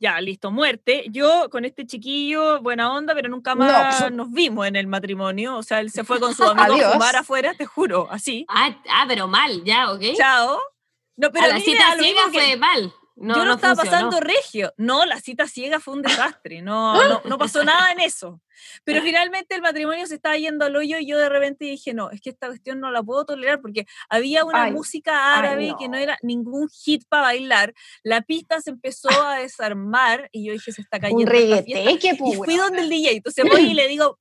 ya, listo, muerte. Yo con este chiquillo, buena onda, pero nunca No, más pues- nos vimos en el matrimonio. O sea, él se fue con su amigo a Adiós. fumar afuera, te juro, así. Ah, ah, pero mal, ¿ya? ¿Ok? Chao. No, pero a a la cita ciega fue mal. No, yo no, no estaba funcionó. pasando regio. No, la cita ciega fue un desastre. No, no, no pasó nada en eso. Pero finalmente el matrimonio se estaba yendo al hoyo y yo de repente dije, no, es que esta cuestión no la puedo tolerar porque había una Ay, música árabe que no era ningún hit para bailar. La pista se empezó a desarmar y yo dije, se está cayendo Un regueteque, Y fui donde el DJ. Entonces voy y le digo,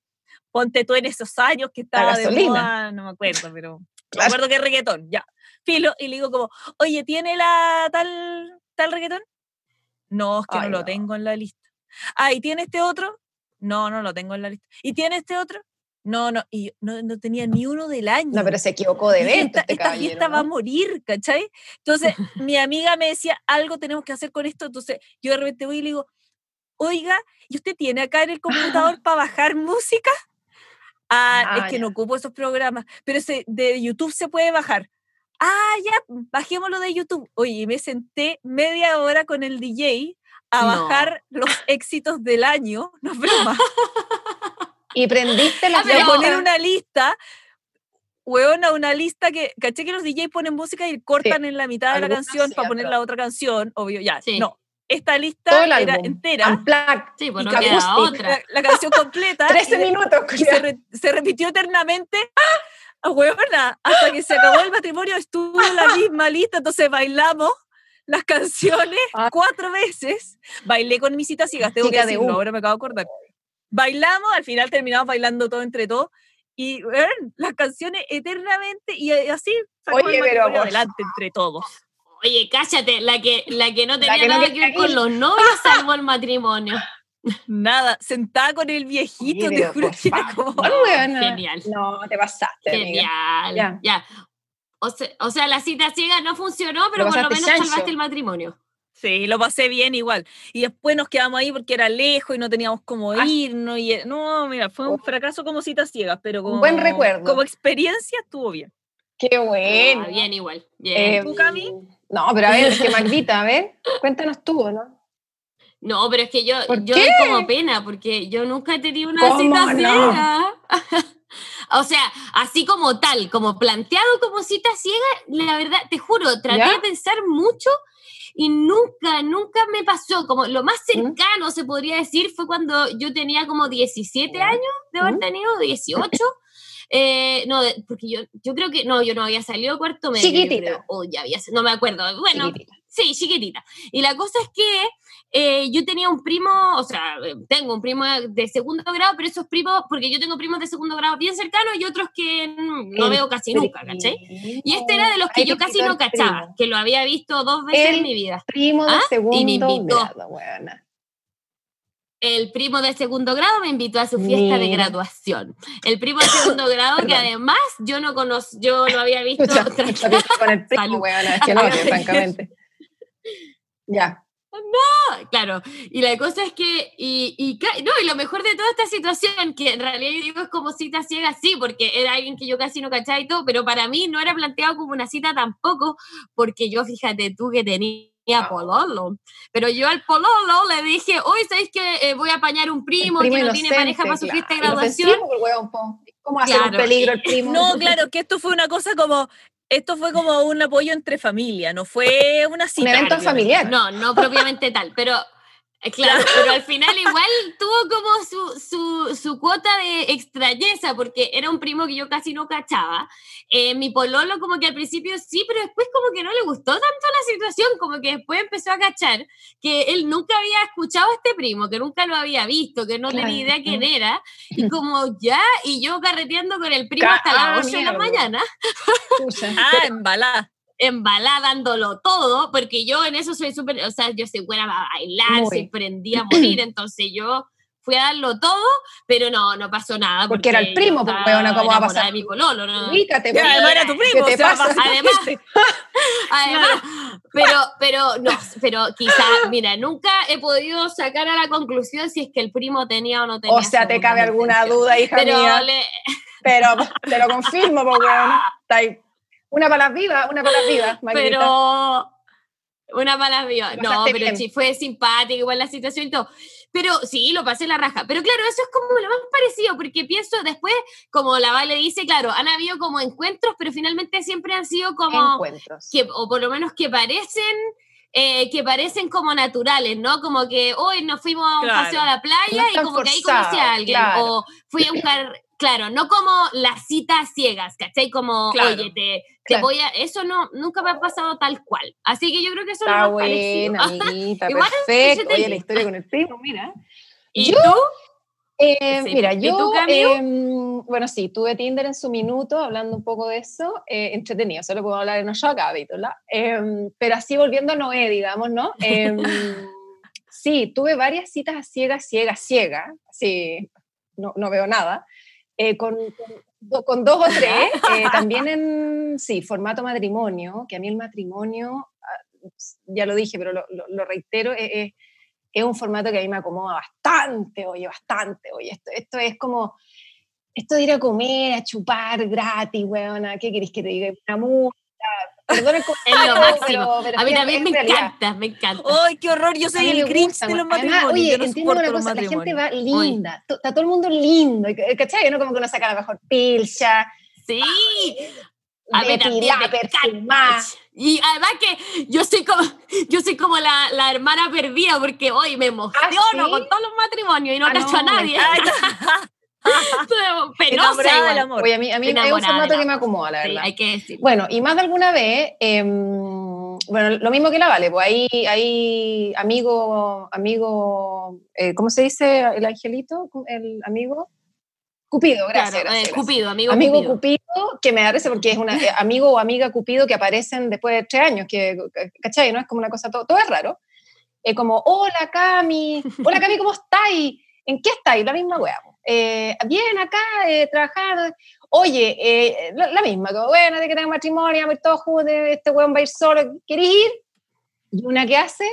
ponte tú en esos años que estaba de moda, no me acuerdo, pero me Claro. acuerdo que es reggaetón, ya. Filo, y le digo como, oye, ¿tiene la tal, tal reggaetón? No, es que Ay, no lo tengo en la lista. Ah, ¿y tiene este otro? No, no lo tengo en la lista. ¿Y tiene este otro? No, no, y no, no tenía ni uno del año. No, pero se equivocó de evento esta, este esta fiesta va a morir, ¿cachai? Entonces, mi amiga me decía, algo tenemos que hacer con esto. Entonces, yo de repente voy y le digo, oiga, ¿y usted tiene acá en el computador para bajar música? Ah, Ah, es que ya. no ocupo esos programas, pero se, de YouTube se puede bajar. Ah, ya, bajémoslo de YouTube. Oye, me senté media hora con el DJ a No. bajar los éxitos del año, no es broma, Y prendiste la Ah, a poner una lista, hueona, una lista que, caché que los DJ ponen música y cortan en la mitad de la canción para poner la otra canción, obvio, ya, Sí. no. Esta lista era álbum. entera. Sí, pues y acústico. otra. la, la canción completa, y 13 de- minutos. y se, re- se repitió eternamente. ¡Ah! huevona, hasta que se acabó el matrimonio estuvo la misma lista, entonces bailamos las canciones Ah. cuatro veces. Bailé con mis citas ciegas, tengo Chica que de decirlo, U. ahora me acabo de acordar. Bailamos, al final terminamos bailando todo entre todos. Y las canciones eternamente y eh, así sacamos Oye, el pero por adelante entre todos. Oye, cállate, la que, la que no La tenía que no nada que ver con los novios salvó el matrimonio. Nada, sentada con el viejito, Oye, te juro que era como... weona. genial. No, te pasaste. Genial. Ya. Ya. O, sea, o sea, la cita ciega no funcionó, pero Lo por lo menos chancho. salvaste el matrimonio. Sí, lo pasé bien igual. Y después nos quedamos ahí porque era lejos y no teníamos cómo Ah. irnos. Y, no, mira, fue un Oh. fracaso como citas ciegas, pero como, buen recuerdo. como experiencia estuvo bien. Qué bueno. Ah, bien igual. Bien. Eh, ¿Tú, Cami? No, pero a ver, es que Magdita, a ver, cuéntanos tú, ¿no? No, pero es que yo, ¿Por yo qué? doy como pena, porque yo nunca he tenido una ¿Cómo cita no? ciega. o sea, así como tal, como planteado como cita ciega, la verdad, te juro, traté ¿Ya? de pensar mucho y nunca, nunca me pasó. Como lo más ¿Mm? cercano, se podría decir, fue cuando yo tenía como 17 Ya. años de haber ¿Mm? tenido, 18. Eh, no, porque yo, yo creo que, no, yo no había salido cuarto medio. Chiquitita. O ya había, no me acuerdo. Bueno, Chiquitita. Sí, chiquitita. Y la cosa es que eh, yo tenía un primo, o sea, eh, tengo un primo de segundo grado, pero esos primos, porque yo tengo primos de segundo grado bien cercanos y otros que no El veo casi nunca, ¿cachai? Y este era de los que yo casi no cachaba, primo. que lo había visto dos veces El en mi vida. Primo de Ah, y me segundo invitó. grado, weona. El primo de segundo grado me invitó a su fiesta de graduación. El primo de segundo grado, que además yo no conozco, yo lo había visto. Con el primo, weona, es que no, francamente. Ya. Claro, y la cosa es que, y, y, no, y lo mejor de toda esta situación, que en realidad yo digo es como cita ciega, sí, porque era alguien que yo casi no cachaba y todo, pero para mí no era planteado como una cita tampoco, porque yo, fíjate tú que tenía pololo, pero yo al pololo le dije, hoy ¿sabéis que eh, voy a apañar un primo, que no tiene pareja para su claro, fiesta de graduación? weón. ¿Cómo hacer un peligro el primo? No, claro, que esto fue una cosa como esto fue como un apoyo entre familia, no fue una cita. Un evento familiar. No, no propiamente tal, pero claro, pero al final igual tuvo como su, su, su cuota de extrañeza, porque era un primo que yo casi no cachaba. Eh, mi pololo como que al principio sí, pero después como que no le gustó tanto la situación, como que después empezó a cachar que él nunca había escuchado a este primo, que nunca lo había visto, que no Claro. tenía idea quién era, y como ya, y yo carreteando con el primo Ca- hasta ah, las 8 de la mañana. Ah, embalada. Embalada dándolo todo, porque yo en eso soy súper, o sea, yo soy buena para bailar, Muy. soy prendía a morir, entonces yo fui a darlo todo, pero no, no pasó nada. Porque era el primo, pues, weona, ¿cómo va a pasar? de mi pololo, ¿no? Ubícate, pues. además era tu ¿Qué primo. te o sea, pasa? Además, pero, pero, no, pero quizá, mira, nunca he podido sacar a la conclusión si es que el primo tenía o no tenía. O sea, te cabe alguna duda, hija Pero mía. le- Pero te lo confirmo, pues, weón. Está ahí. Una para las vivas, una para las vivas, pero una vida. Lo No, pero bien. sí fue simpática igual la situación y todo. Pero sí, lo pasé la raja. Pero claro, eso es como lo más parecido, porque pienso después, como la Vale dice, claro, han habido como encuentros, pero finalmente siempre han sido como, Encuentros. que, o por lo menos que parecen, eh, que parecen como naturales, ¿no? Como que hoy nos fuimos a un Claro. paseo a la playa No y como que ahí conocí a alguien, claro. o fui a un car Claro, no como las citas ciegas, ¿cachai? Como, Claro. oye, te, te Claro. voy a... Eso no, nunca me ha pasado tal cual. Así que yo creo que eso es Está parecido. buena, amiguita, perfecto. Oye, te- la historia con el primo, mira. ¿Y Yo- tú? Eh, Sí. Mira, ¿Y yo, tú, em, bueno, sí, tuve Tinder en su minuto, hablando un poco de eso, eh, entretenido, solo puedo hablar en otro capítulo, Em, pero así volviendo a Noé, digamos, ¿no? Em, sí, tuve varias citas a ciegas, ciegas, ciegas, sí, no, no veo nada, eh, con, con, do- con dos o tres, eh, también en, sí, formato matrimonio, que a mí el matrimonio, ah, ya lo dije, pero lo, lo- lo reitero, eh, eh, es un formato que a mí me acomoda bastante, oye, bastante, oye, esto, esto es como, esto de ir a comer, a chupar gratis, weona, ¿qué queréis que te diga? Una multa, perdón el Es lo máximo. pero, pero A mí también me realidad. encanta, me encanta. ¡Ay, qué horror! Yo A soy el Grinch gusta, de los weona. Además, matrimonios. oye, yo no entiendo una cosa, la gente matrimonios. va linda, está todo el mundo lindo, ¿cachai? ¿no? Como que uno saca la mejor pilcha, Sí. A mí también. Y además que yo soy como, yo soy como la, la hermana perdida porque hoy me emociono ¿sí? con todos los matrimonios y no Ah, cacho a no, me nadie. Estoy Penosa del amor. Oye, a mí, a mí es un formato que me acomoda, la Sí, verdad. hay que decir. Bueno, y más de alguna vez, em, bueno, lo mismo que la Vale, pues ahí, ahí amigo, amigo, eh, ¿cómo se dice el angelito? El amigo Cupido, gracias. Claro, gracias, eh, gracias. Cupido, amigo, Amigo Cupido. Cupido. que me da risa porque es una eh, amigo o amiga Cupido que aparecen después de tres años, que, ¿cachai? ¿No? Es como una cosa, todo, todo es raro. Es como, hola Cami, hola Cami, ¿cómo estáis? ¿En qué estáis? La misma wea. Eh, bien, acá, eh, trabajando. Oye, eh, la, la misma, como, bueno, de que tenga matrimonio, vamos todos juntos, este weón va a ir solo, ¿querés ir? Y una que hace,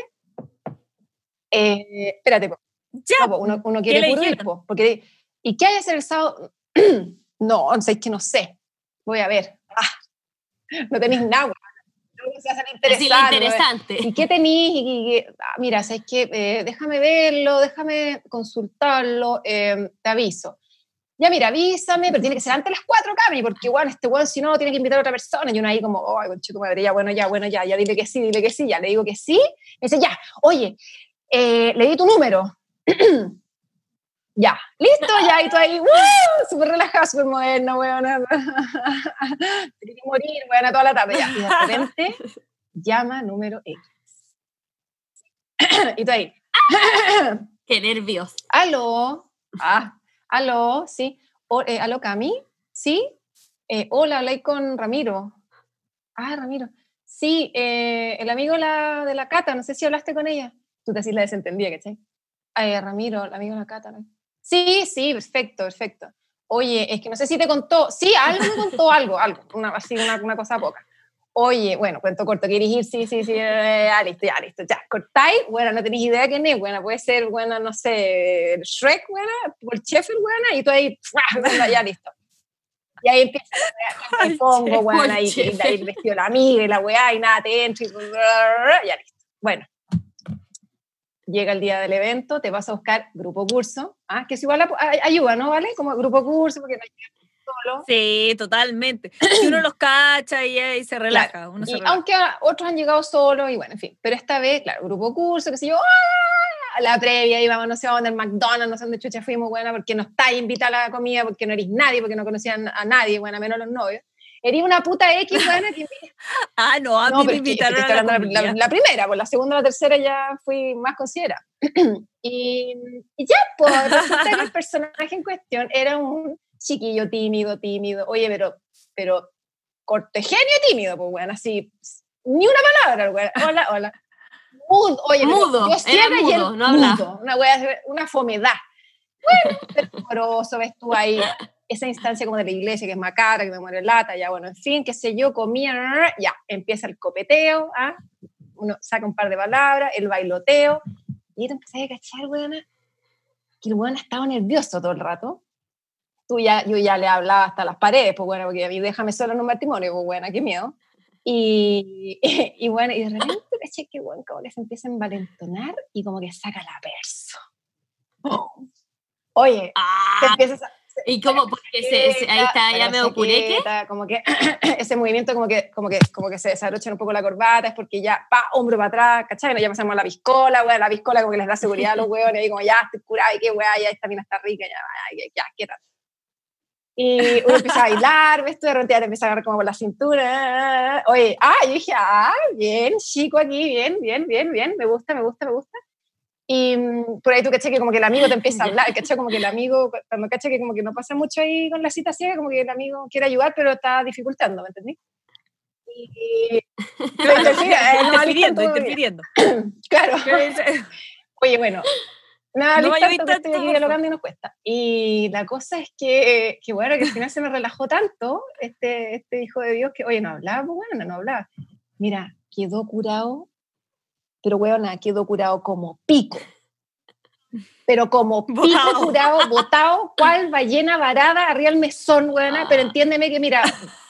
eh, espérate, po. Ya, No, po, uno, uno quiere le puro ir, dijeron? po, porque ¿y qué hay que hacer el sábado? no, o sea, es que no sé. Voy a ver. Ah, no tenéis nada. No se hacen ¿no? interesante. ¿Y qué tenéis? Y, y- ah, mira, es que eh, déjame verlo, déjame consultarlo, eh, te aviso. Ya, mira, avísame, pero tiene que ser antes de las 4, Cami, porque igual este weón, si no, tiene que invitar a otra persona. Y uno ahí como, ay, chico madre, ya, bueno, ya, bueno, ya, ya, dile que sí, dile que sí, ya, le digo que sí. Me dice, ya, oye, eh, le di tu número. ya, listo, ya, y tú ahí, ¡wow! Súper relajado, súper moderno, weón. Tiene que morir, weón, toda la tarde, ya. Y de repente, llama número X. y tú ahí, Qué nervios. aló, ah, aló, sí, O- eh, aló, Cami, sí, Eh, hola, hablé con Ramiro. Ah, Ramiro, sí, eh, el amigo la, de la Cata, no sé si hablaste con ella. Tú te decís la desentendía, ¿cachai? Ramiro, el amigo de la Cata. ¿no? Sí, sí, perfecto, perfecto. Oye, es que no sé si te contó, sí, algo me contó, algo, algo, una, así una, una cosa poca. Oye, bueno, cuento corto, ¿quieres ir? Sí, sí, sí, eh, ya, listo, ya, listo, ya. Cortáis, bueno, no tenéis idea quién es, bueno, puede ser, bueno, no sé, Shrek, buena, el Sheffield, buena, y tú ahí, bueno, ya, listo. Y ahí empieza me pongo, bueno, ahí, ahí vestido la amiga y la weá, y nada, te entro y ya, listo. Bueno, llega el día del evento, te vas a buscar grupo curso, ¿ah? que es igual a- a- ayuda, ¿no? ¿Vale? Como grupo curso, porque no solo. Sí, totalmente. Y uno los cacha y, se relaja. Claro, Uno se y relaja. aunque otros han llegado solos y bueno, en fin. Pero esta vez, claro, grupo curso, que sé yo, ¡ah! la previa, íbamos, no sé, a dónde, el McDonald's, no sé dónde chucha fuimos, buena, porque no estáis invitada a la comida, porque no eres nadie, porque no conocían a nadie, bueno, menos los novios. Eres una puta X, buena, que Ah, no, a no, mí me invitaron a la, la, la primera, pues la segunda la tercera ya fui más considerada. y, y ya, pues resulta que el personaje en cuestión era un chiquillo tímido, tímido. Oye, pero, pero cortegenio tímido, pues bueno, así, ni una palabra, güey. Hola, hola. Mudo, oye, Mudo, yo era ciega y mudo, no mudo, una, wea- una fomedad. Bueno, pero amoroso, ves tú ahí esa instancia como de la iglesia que es macabra, que me muere lata, ya bueno, en fin, qué sé yo, comía, ya, empieza el copeteo, ¿ah? uno saca un par de palabras, el bailoteo, y te empecé a cachar, weona, que el weón estaba nervioso todo el rato. Tú ya, yo ya le hablaba hasta las paredes, pues bueno, porque a mí déjame solo en un matrimonio, pues buena, qué miedo. Y, y bueno, y de repente caché que weón como que se empieza a envalentonar y como que saca la verso. Oye, se Ah, empieza a y como, porque se, se- ahí está, ya me ocurre que. Como que ese movimiento como que, como que, como que se desabrochan un poco la corbata, es porque ya, pa, hombro para atrás, ¿cachai? No, ya pasamos a la piscola, weón, la piscola como que les da seguridad a los weones, y como ya, estoy curada, y qué weá, ya esta mina está rica, ya, ya, ya, qué tal. Y uno empieza a bailar, ¿ves? Tú de repente te empieza a agarrar como por la cintura. Oye, ah, yo dije, ah, bien, chico aquí, bien, bien, bien, bien, me gusta, me gusta, me gusta. Y mm, por ahí tú caché que como que el amigo te empieza a hablar, caché como que el amigo, cuando caché que como que no pasa mucho ahí con la cita ciega, como que el amigo quiere ayudar, pero está dificultando, ¿me entendí? Y, pero interfiere, eh, no interfiriendo, interfiriendo. Claro. Oye, bueno, nada, No tanto que estoy aquí dialogando y nos cuesta. Y la cosa es que, que bueno, que al final se me relajó tanto este, este hijo de Dios que, oye, no hablaba, pues bueno, no hablaba. Mira, quedó curado, pero weona, quedó curado como pico. Pero como pico Botao. curado, botado, cual ballena varada arriba del mesón, weona, pero Ah. entiéndeme que, mira,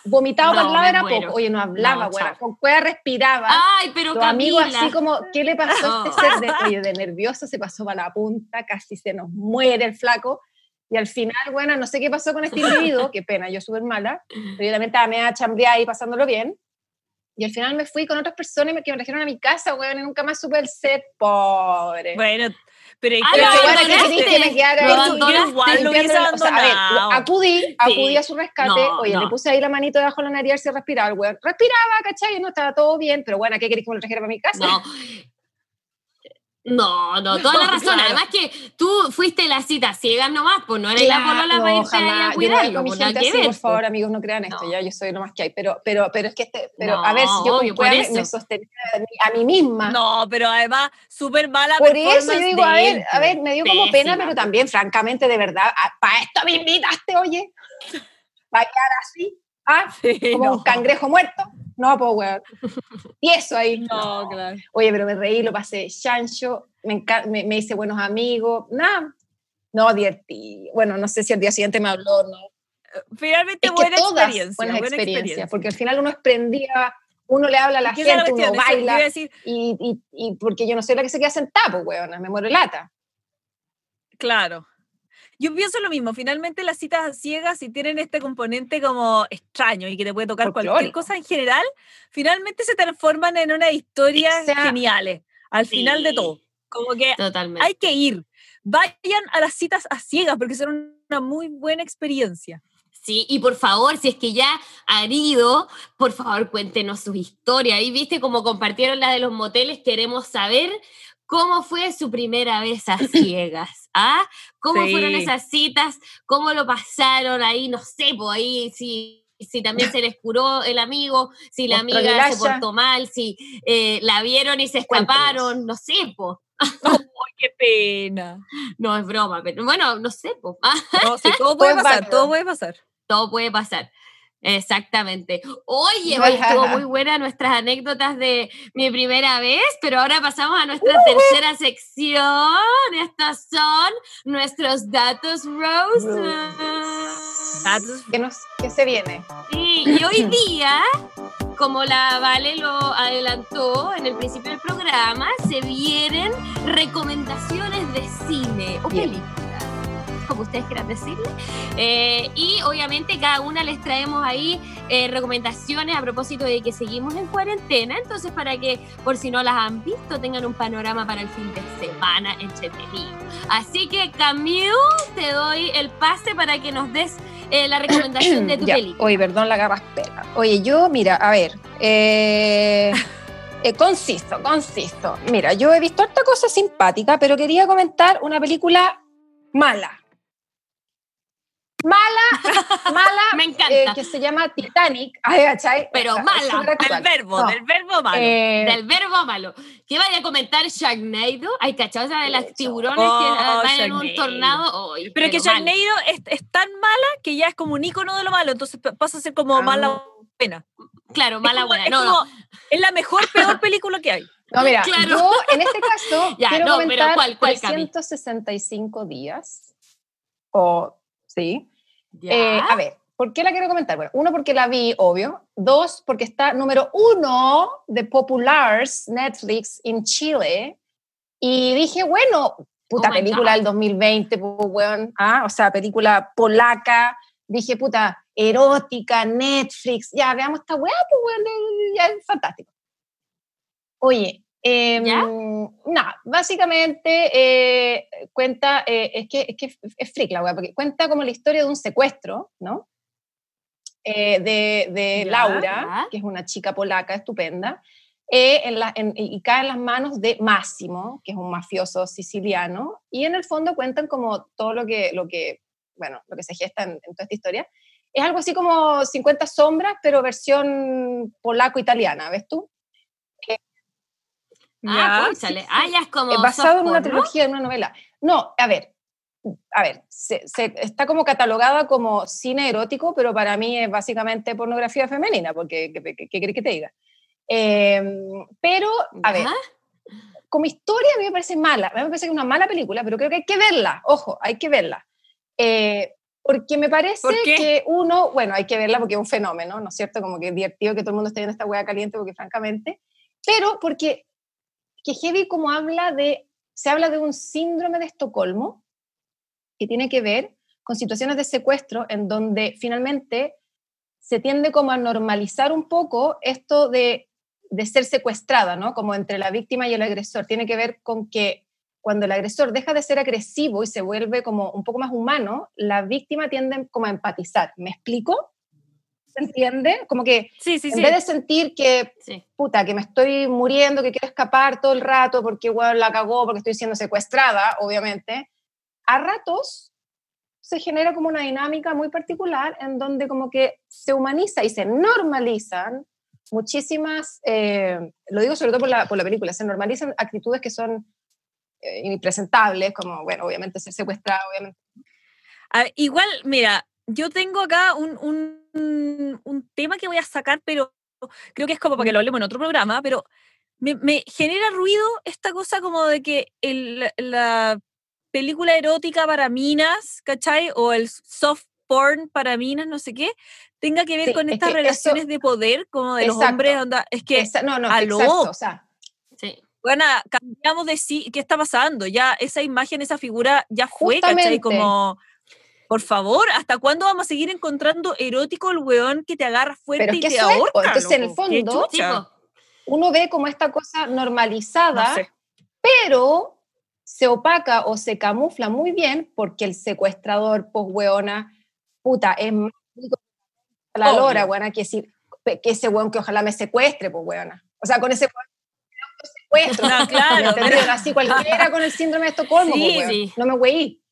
vomitado No, para el era poco. Oye, no hablaba, No, weona, con cueva respiraba Ay, pero los amigos así como, ¿qué le pasó a este ser? De, oye, de nervioso se pasó para la punta, casi se nos muere el flaco. Y al final, bueno, no sé qué pasó con este individuo, qué pena, yo súper mala, pero yo también estaba media chambreada y pasándolo bien. Y al final me fui con otras personas que me trajeron a mi casa, weón, y nunca más supe el set, pobre. Bueno, pero Ah, que bueno, que abandonaste. queréis que me quedara Lo ahí abandonaste. igual lo limpiando hubiese la- o sea, a ver, acudí, acudí a su rescate, No, oye, no. le puse ahí la manito debajo de la nariz a ver si respiraba el weón. Respiraba, ¿cachai? No estaba todo bien, pero bueno, ¿qué queréis que me lo trajera para mi casa? No. No, no, toda la No, razón. claro. Además que tú fuiste la cita ciega nomás, pues no eres la polola para ahí a Yo no cuidarlo, a mi pues que así, por favor, amigos, no crean esto, No. ya yo soy lo más que hay, pero, pero, pero es que este, pero No, a ver, si yo obvio, cueva me, me sostenía a mí, a mí misma. No, pero además, súper mala por eso yo digo, a ver, a ver, me dio como pena, Pésima, pero también, francamente, de verdad, para esto me invitaste, oye, para quedar así, ¿ah? Sí, como no. un cangrejo muerto. No, pues, weón. Y eso ahí. No, claro. Oye, pero me reí, lo pasé chancho, me, me, me hice buenos amigos, nada. No, divertí. Bueno, no sé si al día siguiente me habló, no. Finalmente, es buena experiencia. buena porque al final uno desprendía, uno le habla a la ¿Qué es la gente, uno baila, decir, y, y, y porque yo no soy la que se queda sentada, pues, weona, me muero lata. Claro. Yo pienso lo mismo. Finalmente, las citas ciegas, si tienen este componente como extraño y que te puede tocar cualquier Folclórico. cosa en general, finalmente se transforman en una historia O sea, geniales. Al final de sí. todo. Como que Totalmente. hay que ir. Vayan a las citas a ciegas porque son una muy buena experiencia. Sí, y por favor, si es que ya han ido, por favor cuéntenos sus historias. Y viste cómo compartieron la de los moteles, queremos saber cómo fue su primera vez a ciegas. ¿Ah? ¿Cómo Sí. fueron esas citas? ¿Cómo lo pasaron ahí? No sé, pues ahí si, si también se les curó el amigo, si la amiga se portó mal, si eh, la vieron y se escaparon, no sé. ¡Ay, qué pena! No es broma, pero bueno, no sé, No, sí, todo puede pasar, todo puede pasar. todo puede pasar. Exactamente. Oye, hoy estuvo muy buena nuestras anécdotas de mi primera vez, pero ahora pasamos a nuestra tercera sección. Estos son nuestros datos Rose. Datos ¿Qué, nos, qué se viene? Sí, y hoy día, como la Vale lo adelantó en el principio del programa, se vienen recomendaciones de cine o películas. como ustedes quieran decirle. Eh, y obviamente cada una les traemos ahí eh, recomendaciones a propósito de que seguimos en cuarentena, entonces para que por si no las han visto tengan un panorama para el fin de semana entretenido. Así que Camille, te doy el pase para que nos des eh, la recomendación de tu película. Oye, perdón la garraspera. Oye, yo, mira, a ver, eh, eh, consisto, consisto. Mira, yo he visto esta cosa simpática, pero quería comentar una película mala. Mala, mala, Me eh, encanta. que se llama Titanic. Ay. Pero mala, Del verbo, No. del verbo malo. Eh, Del verbo malo. ¿Qué vaya a comentar Sharknado? Hay cachado esa de las tiburones Oh, que ah, van en un tornado. Ay, pero que mal. Sharknado es, es tan mala que ya es como un icono de lo malo, entonces pa- pasa a ser como Ah. mala buena. Claro, Es mala como- buena. es No, como- no. Es la mejor, peor película que hay. No, mira, Claro. yo en este caso Ya, quiero no, pero comentar ¿cuál, cuál, Cami? 365 días. O, sí. Eh, a ver, ¿por qué la quiero comentar? Bueno, uno, porque la vi, obvio. Dos, porque está número uno de Populars Netflix en Chile. Y dije, bueno, puta Oh película God. del 2020, pues, weón. Ah, o sea, película polaca. Dije, puta, erótica, Netflix. Ya, veamos esta weá, pues, weón, ya es fantástico. Oye, eh, básicamente eh, cuenta, eh, es que es, que es freak la weá, porque cuenta como la historia de un secuestro, ¿no? Eh, de, de Ya, Laura, ya. que es una chica polaca estupenda, eh, en la- en- y cae en las manos de Máximo, que es un mafioso siciliano, y en el fondo cuentan como todo lo que, lo que bueno, lo que se gesta en, en toda esta historia. Es algo así como 50 sombras, pero versión polaco-italiana, ¿ves tú? Ah, Ya, sí, Ah, ya es como. Es basado en una trilogía, en una novela. No, a ver, a ver, se, se- está como catalogada como cine erótico, pero para mí es básicamente pornografía femenina, porque ¿qué, querés que te diga? Eh, pero, a ver, Ya. como historia a mí me parece mala, a mí me parece que es una mala película, pero creo que hay que verla, ojo, hay que verla. Eh, porque me parece que uno, bueno, hay que verla porque es un fenómeno, ¿no es cierto? Como que es divertido que todo el mundo esté viendo esta hueá caliente, porque francamente, pero porque que Heavy como habla de, se habla de un síndrome de Estocolmo que tiene que ver con situaciones de secuestro en donde finalmente se tiende como a normalizar un poco esto de, de ser secuestrada, ¿no? Como entre la víctima y el agresor. Tiene que ver con que cuando el agresor deja de ser agresivo y se vuelve como un poco más humano, la víctima tiende como a empatizar. ¿Me explico? ¿Se entiende? Como que Sí, sí, en sí. vez de sentir que puta, que me estoy muriendo, que quiero escapar todo el rato porque weón, la cagó, porque estoy siendo secuestrada, obviamente, a ratos se genera como una dinámica muy particular en donde como que se humaniza y se normalizan muchísimas, eh, lo digo sobre todo por la, por la película, se normalizan actitudes que son eh, impresentables, como, bueno, obviamente ser secuestrada, obviamente. Ver, igual, mira, yo tengo acá un, un, un tema que voy a sacar, pero creo que es como para que lo hablemos en otro programa, pero me, me genera ruido esta cosa como de que el, la- la película erótica para minas, ¿cachai? O el soft porn para minas, no sé qué, tenga que ver Sí, con es estas que eso- relaciones de poder como de los Exacto. hombres, onda, es que, Esa- no, no, aló. exacto, o sea, Sí. bueno, cambiamos de sí, ¿qué está pasando? Ya esa imagen, esa figura ya fue, ¿cachai? Justamente. Como, por favor, ¿hasta cuándo vamos a seguir encontrando erótico el weón que te agarra fuerte Pero y que te ahorca? Entonces, en el loco? ¿Qué fondo, uno ve como esta cosa normalizada, No sé. pero se opaca o se camufla muy bien porque el secuestrador, pues, weona, puta, es más la Obvio. lora, weona, que, si, que ese weón que ojalá me secuestre, pues, weona. O sea, con ese weón secuestro. No, claro, Así cualquiera con el síndrome de Estocolmo, Sí, pues, weón. sí. no me weí.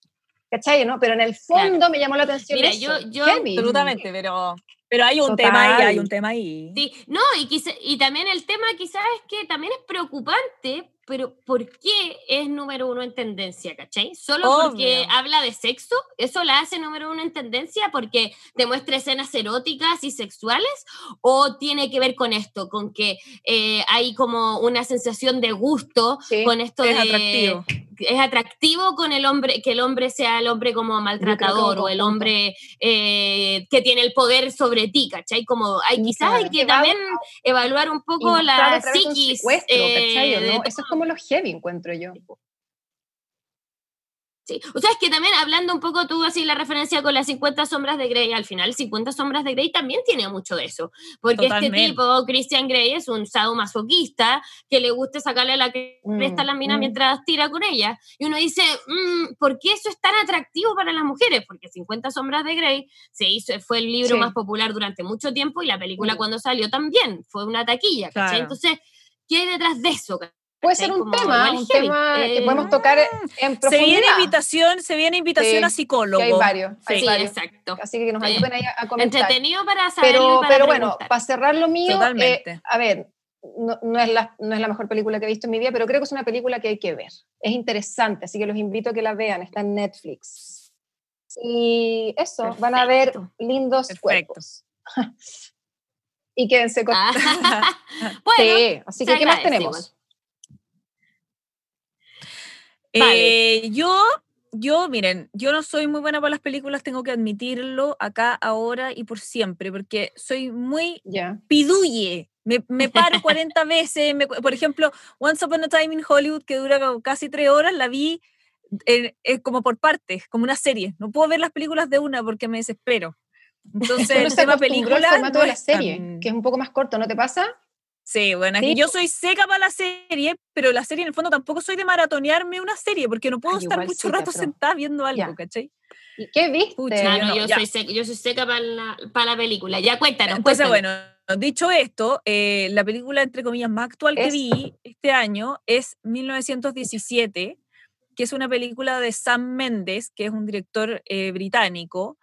¿Cachai? ¿no? Pero en el fondo me llamó la atención Mira, eso. yo- yo-. Absolutamente, pero, pero hay un Total. tema ahí, hay un tema ahí. Sí, no, y, quizá- y también el tema quizás es que también es preocupante, pero ¿por qué es número uno en tendencia, cachai? Solo porque habla de sexo, eso la hace número uno en tendencia porque te muestra escenas eróticas y sexuales, o tiene que ver con esto, con que eh, hay como una sensación de gusto Sí, con esto es de atractivo. Es atractivo con el hombre, que el hombre sea el hombre como maltratador o el hombre eh, que tiene el poder sobre ti, ¿cachai? Como hay, quizás hay que también evaluar un poco la psiquis. eh, ¿cachai? ¿o de no? Eso es como lo heavy, encuentro yo. Sí, o sea, es que también hablando un poco tú así la referencia con las 50 sombras de Grey, al final 50 sombras de Grey también tiene mucho de eso, porque este tipo, Christian Grey, es un sadomasoquista que le gusta sacarle la cresta a la mina mm, mm. mientras tira con ella, y uno dice, mm, ¿por qué eso es tan atractivo para las mujeres? Porque 50 sombras de Grey se hizo, fue el libro más popular durante mucho tiempo y la película cuando salió también fue una taquilla, Entonces, ¿qué hay detrás de eso? Puede ser un tema, un tema que podemos tocar en profundidad. Se viene invitación, se viene invitación a psicólogo. hay varios, sí, exacto. Así que nos ayuden ahí a comentar. Entretenido para saber. Pero, pero bueno, para cerrar lo mío, eh, a ver, no, es la, no es la mejor película que he visto en mi vida, pero creo que es una película que hay que ver. Es interesante, así que los invito a que la vean. Está en Netflix. Y eso, van a ver lindos cuerpos. y quédense con. Ah. bueno, sí, así que ¿qué más tenemos? Eh, yo, yo, miren, yo no soy muy buena para las películas, tengo que admitirlo acá, ahora y por siempre, porque soy muy piduye. Me, me, paro 40 veces. por ejemplo, Once Upon a Time in Hollywood, que dura casi tres horas, la vi como por partes, como una serie. No puedo ver las películas de una porque me desespero. Entonces, el tema película. El formato de la serie, que es un poco más corto, ¿no te pasa? Sí, bueno, aquí yo soy seca para la serie, pero la serie en el fondo tampoco soy de maratonearme una serie, porque no puedo estar mucho rato sentada viendo algo, ¿cachai? ¿Y qué viste? yo, soy seca, yo, soy seca, para la, para la película. Ya cuéntanos. Entonces, bueno, dicho esto, eh, la película, entre comillas, más actual que vi este año es 1917, que es una película de Sam Mendes, que es un director eh, británico,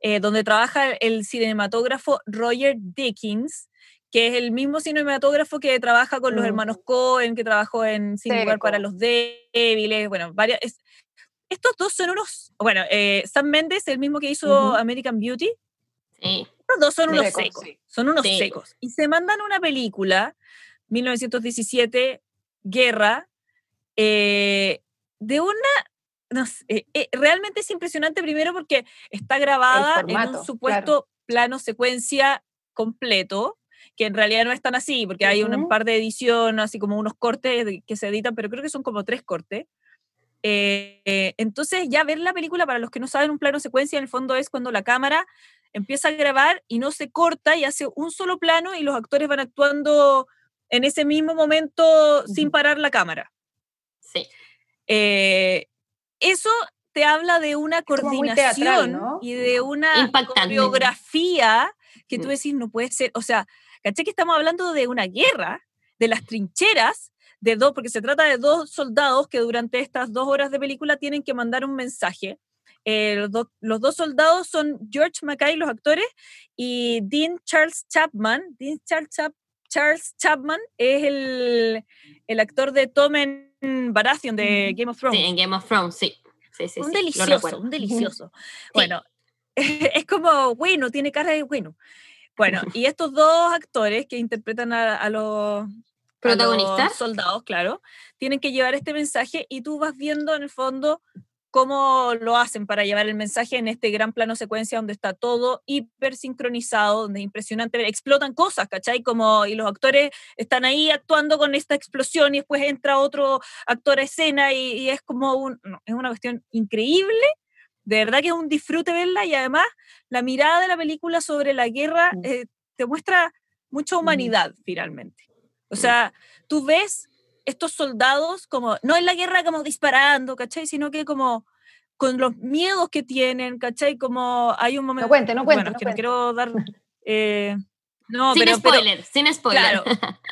eh, donde trabaja el cinematógrafo Roger Dickens, que es el mismo cinematógrafo que trabaja con los mm. hermanos Cohen, que trabajó en Sin lugar para los débiles, bueno, varias... estos dos son unos, bueno, eh, Sam Mendes, el mismo que hizo American Beauty. Sí. Estos dos son unos secos, son unos secos. Y se mandan una película, 1917, Guerra, eh, de una no sé, eh, realmente es impresionante primero porque está grabada en un supuesto plano secuencia completo, que en realidad no es tan así, porque hay un par de ediciones, así como unos cortes que se editan, pero creo que son como tres cortes. Eh, entonces ya ver la película, para los que no saben, un plano secuencia en el fondo es cuando la cámara empieza a grabar y no se corta y hace un solo plano y los actores van actuando en ese mismo momento sin parar la cámara. Sí. Eh, eso te habla de una coordinación y de una coreografía que tú mm. decís, no puede ser, o sea, ¿Caché que estamos hablando de una guerra, de las trincheras, de dos, porque se trata de dos soldados que durante estas dos horas de película tienen que mandar un mensaje. Eh, los, dos soldados son George Mackay, los actores, y Dean Charles Chapman. Dean Charles, Charles Chapman es el, el, actor de Tommen Baratheon de Game of Thrones. Sí, en Game of Thrones, sí. sí, sí un delicioso, un delicioso. Bueno, es como, bueno, tiene cara de bueno. Bueno, y estos dos actores que interpretan a, los protagonistas, soldados, claro, tienen que llevar este mensaje y tú vas viendo en el fondo cómo lo hacen para llevar el mensaje en este gran plano secuencia donde está todo hiper sincronizado, donde es impresionante, explotan cosas, ¿cachai? Como, y los actores están ahí actuando con esta explosión y después entra otro actor a escena y, es como un, es una cuestión increíble de verdad que es un disfrute verla y además la mirada de la película sobre la guerra mm. eh, te muestra mucha humanidad finalmente. O sea, tú ves estos soldados como, no en la guerra como disparando, ¿cachai? Sino que como con los miedos que tienen, ¿cachai? Como hay un momento... No cuente, no cuente. Bueno, que no quiero dar... Eh, no, sin spoiler, sin spoiler. Claro,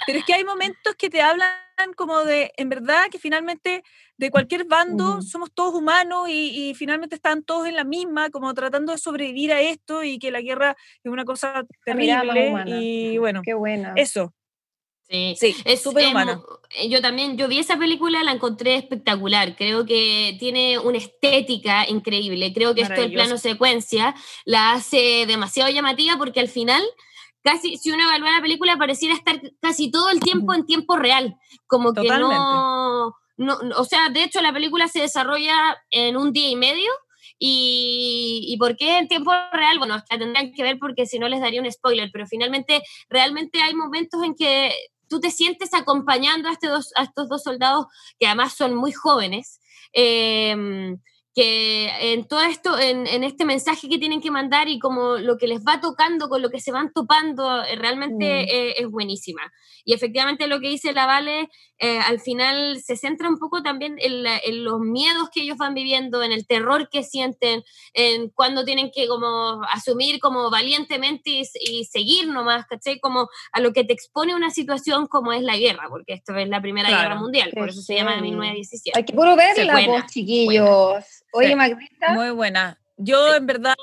pero es que hay momentos que te hablan como de, en verdad, que finalmente de cualquier bando somos todos humanos y, finalmente están todos en la misma, como tratando de sobrevivir a esto y que la guerra es una cosa terrible. Y bueno, Qué buena. eso. Sí, sí es súper humana. Eh, yo también, yo vi esa película, la encontré espectacular. Creo que tiene una estética increíble. Creo que esto el plano secuencia la hace demasiado llamativa porque al final casi, si uno evalúa la película, pareciera estar casi todo el tiempo en tiempo real, como que no, no, o sea, de hecho la película se desarrolla en un día y medio, y, y, por qué en tiempo real, bueno, la tendrían que ver porque si no les daría un spoiler, pero finalmente realmente hay momentos en que tú te sientes acompañando a, este dos, a estos dos soldados que además son muy jóvenes. Eh, que en todo esto, en, este mensaje que tienen que mandar y como lo que les va tocando con lo que se van topando, eh, realmente mm. es buenísima. Y efectivamente lo que dice la Vale, eh, al final se centra un poco también en, los miedos que ellos van viviendo, en el terror que sienten, en cuando tienen que como asumir como valientemente y, seguir nomás, ¿cachai? Como a lo que te expone una situación como es la guerra, porque esto es la Primera Guerra Mundial, por eso se llama 1917. Hay que puro verla, pues, chiquillos. Oye, Muy buena. Yo en verdad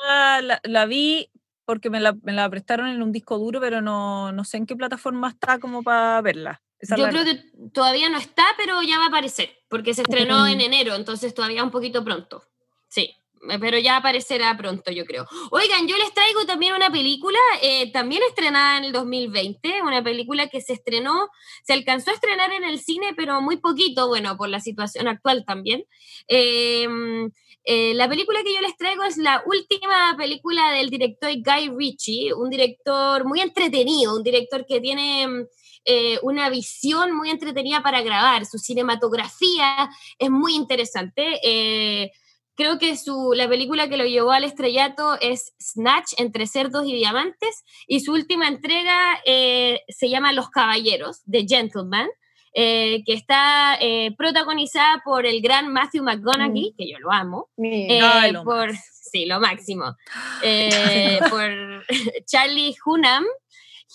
la, vi porque me la, me la, prestaron en un disco duro, pero no, no sé en qué plataforma está como para verla. Yo creo que todavía no está, pero ya va a aparecer, porque se estrenó en enero, entonces todavía un poquito pronto. Sí, pero ya aparecerá pronto, yo creo. Oigan, yo les traigo también una película, eh, también estrenada en el 2020, una película que se estrenó, se alcanzó a estrenar en el cine, pero muy poquito, bueno, por la situación actual también. Em, eh, la película que yo les traigo es la última película del director Guy Ritchie, un director muy entretenido, un director que tiene eh, una visión muy entretenida para grabar, su cinematografía es muy interesante. Eh, creo que su, la película que lo llevó al estrellato es Snatch, Entre Cerdos y Diamantes, y su última entrega se llama Los Caballeros, The Gentleman. Eh, que está eh, protagonizada por el gran Matthew McConaughey, mm. que yo lo amo, eh, por, sí, lo máximo, por Charlie Hunnam,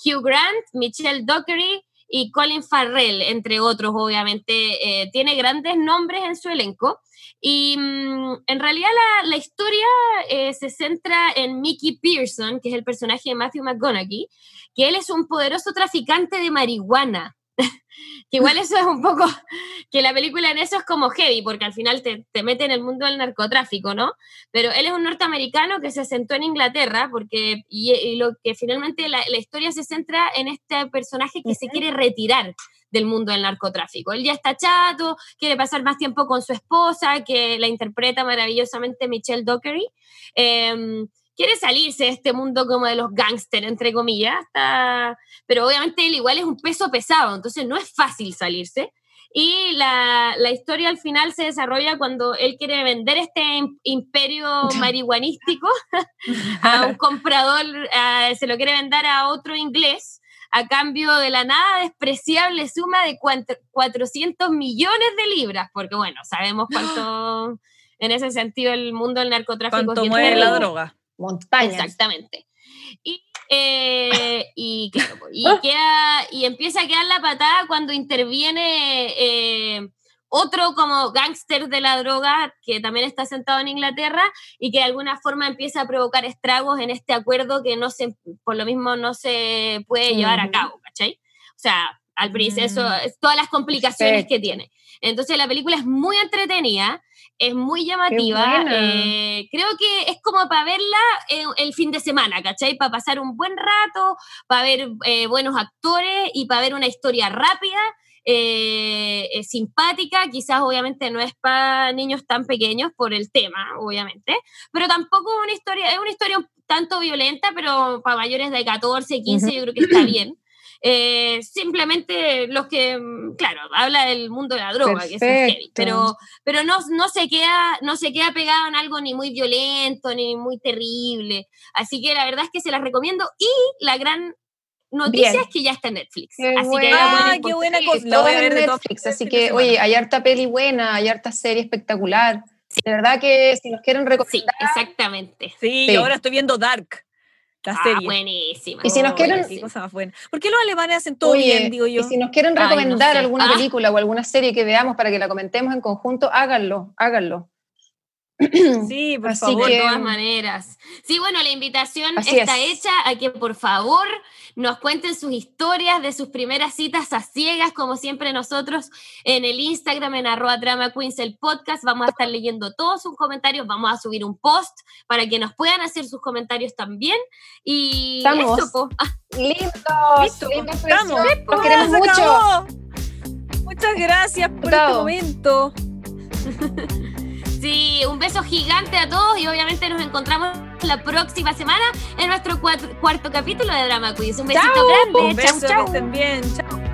Hugh Grant, Michelle Dockery y Colin Farrell, entre otros, obviamente. tiene grandes nombres en su elenco. Y mm, en realidad la, la historia se centra en Mickey Pearson, que es el personaje de Matthew McConaughey, que él es un poderoso traficante de marihuana. que igual eso es un poco, que la película en eso es como heavy, porque al final te, te, mete en el mundo del narcotráfico, ¿no? Pero él es un norteamericano que se asentó en Inglaterra, porque, y, lo que finalmente la, la, historia se centra en este personaje que se quiere retirar del mundo del narcotráfico. Él ya está chato, quiere pasar más tiempo con su esposa, que la interpreta maravillosamente Michelle Dockery. Eh, quiere salirse de este mundo como de los gángsters, entre comillas, pero obviamente él igual es un peso pesado, entonces no es fácil salirse. Y la, la, historia al final se desarrolla cuando él quiere vender este imperio marihuanístico a un comprador, se lo quiere vender a otro inglés a cambio de la nada despreciable suma de 400 millones de libras, porque bueno, sabemos cuánto en ese sentido el mundo del narcotráfico... ¿Cuánto mueve la droga? Montañas. Exactamente. Y, eh, y, claro, y, queda, y empieza a quedar la patada cuando interviene eh, otro como gángster de la droga que también está sentado en Inglaterra y que de alguna forma empieza a provocar estragos en este acuerdo que no se, por lo mismo no se puede llevar a cabo, ¿cachai? O sea, al principio, eso, mm. todas las complicaciones que tiene. Entonces la película es muy entretenida, es muy llamativa. Eh, creo que es como para verla el fin de semana, ¿cachai? Para pasar un buen rato, para ver eh, buenos actores y para ver una historia rápida. Eh, simpática, quizás obviamente no es para niños tan pequeños por el tema, obviamente, pero tampoco una historia, es una historia un tanto violenta, pero para mayores de 14, 15 yo creo que está bien. Eh, simplemente los que, mm, claro, habla del mundo de la droga, que es heavy, pero, pero no, no, se queda, no se queda pegado en algo ni muy violento, ni muy terrible. Así que la verdad es que se las recomiendo. Y la gran noticia es que ya está en Netflix. así que ah, qué buena cosa. en Netflix, así que, oye, hay harta peli buena, hay harta serie espectacular. De verdad que si nos quieren recomendar. Sí, exactamente. sí, ahora estoy viendo Dark la ah, serie. buenísima. Y si nos quieren. ¿Por qué los alemanes hacen todo bien, digo yo? Y si nos quieren recomendar alguna ah. película o alguna serie que veamos para que la comentemos en conjunto, háganlo, háganlo. Sí, por favor. De todas maneras. Sí, bueno, la invitación está hecha a que por favor nos cuenten sus historias de sus primeras citas a ciegas, como siempre nosotros en el Instagram, en arroba drama queens, el podcast. Vamos a estar leyendo todos sus comentarios, vamos a subir un post para que nos puedan hacer sus comentarios también. Y Estamos. Listo, Listo, Estamos. Nos queremos mucho. Muchas gracias por este momento. Sí, un beso gigante a todos y obviamente nos encontramos la próxima semana en nuestro cuarto, capítulo de Drama Quiz. Un besito grande. Un beso, chau, chau. Que estén bien. Chau.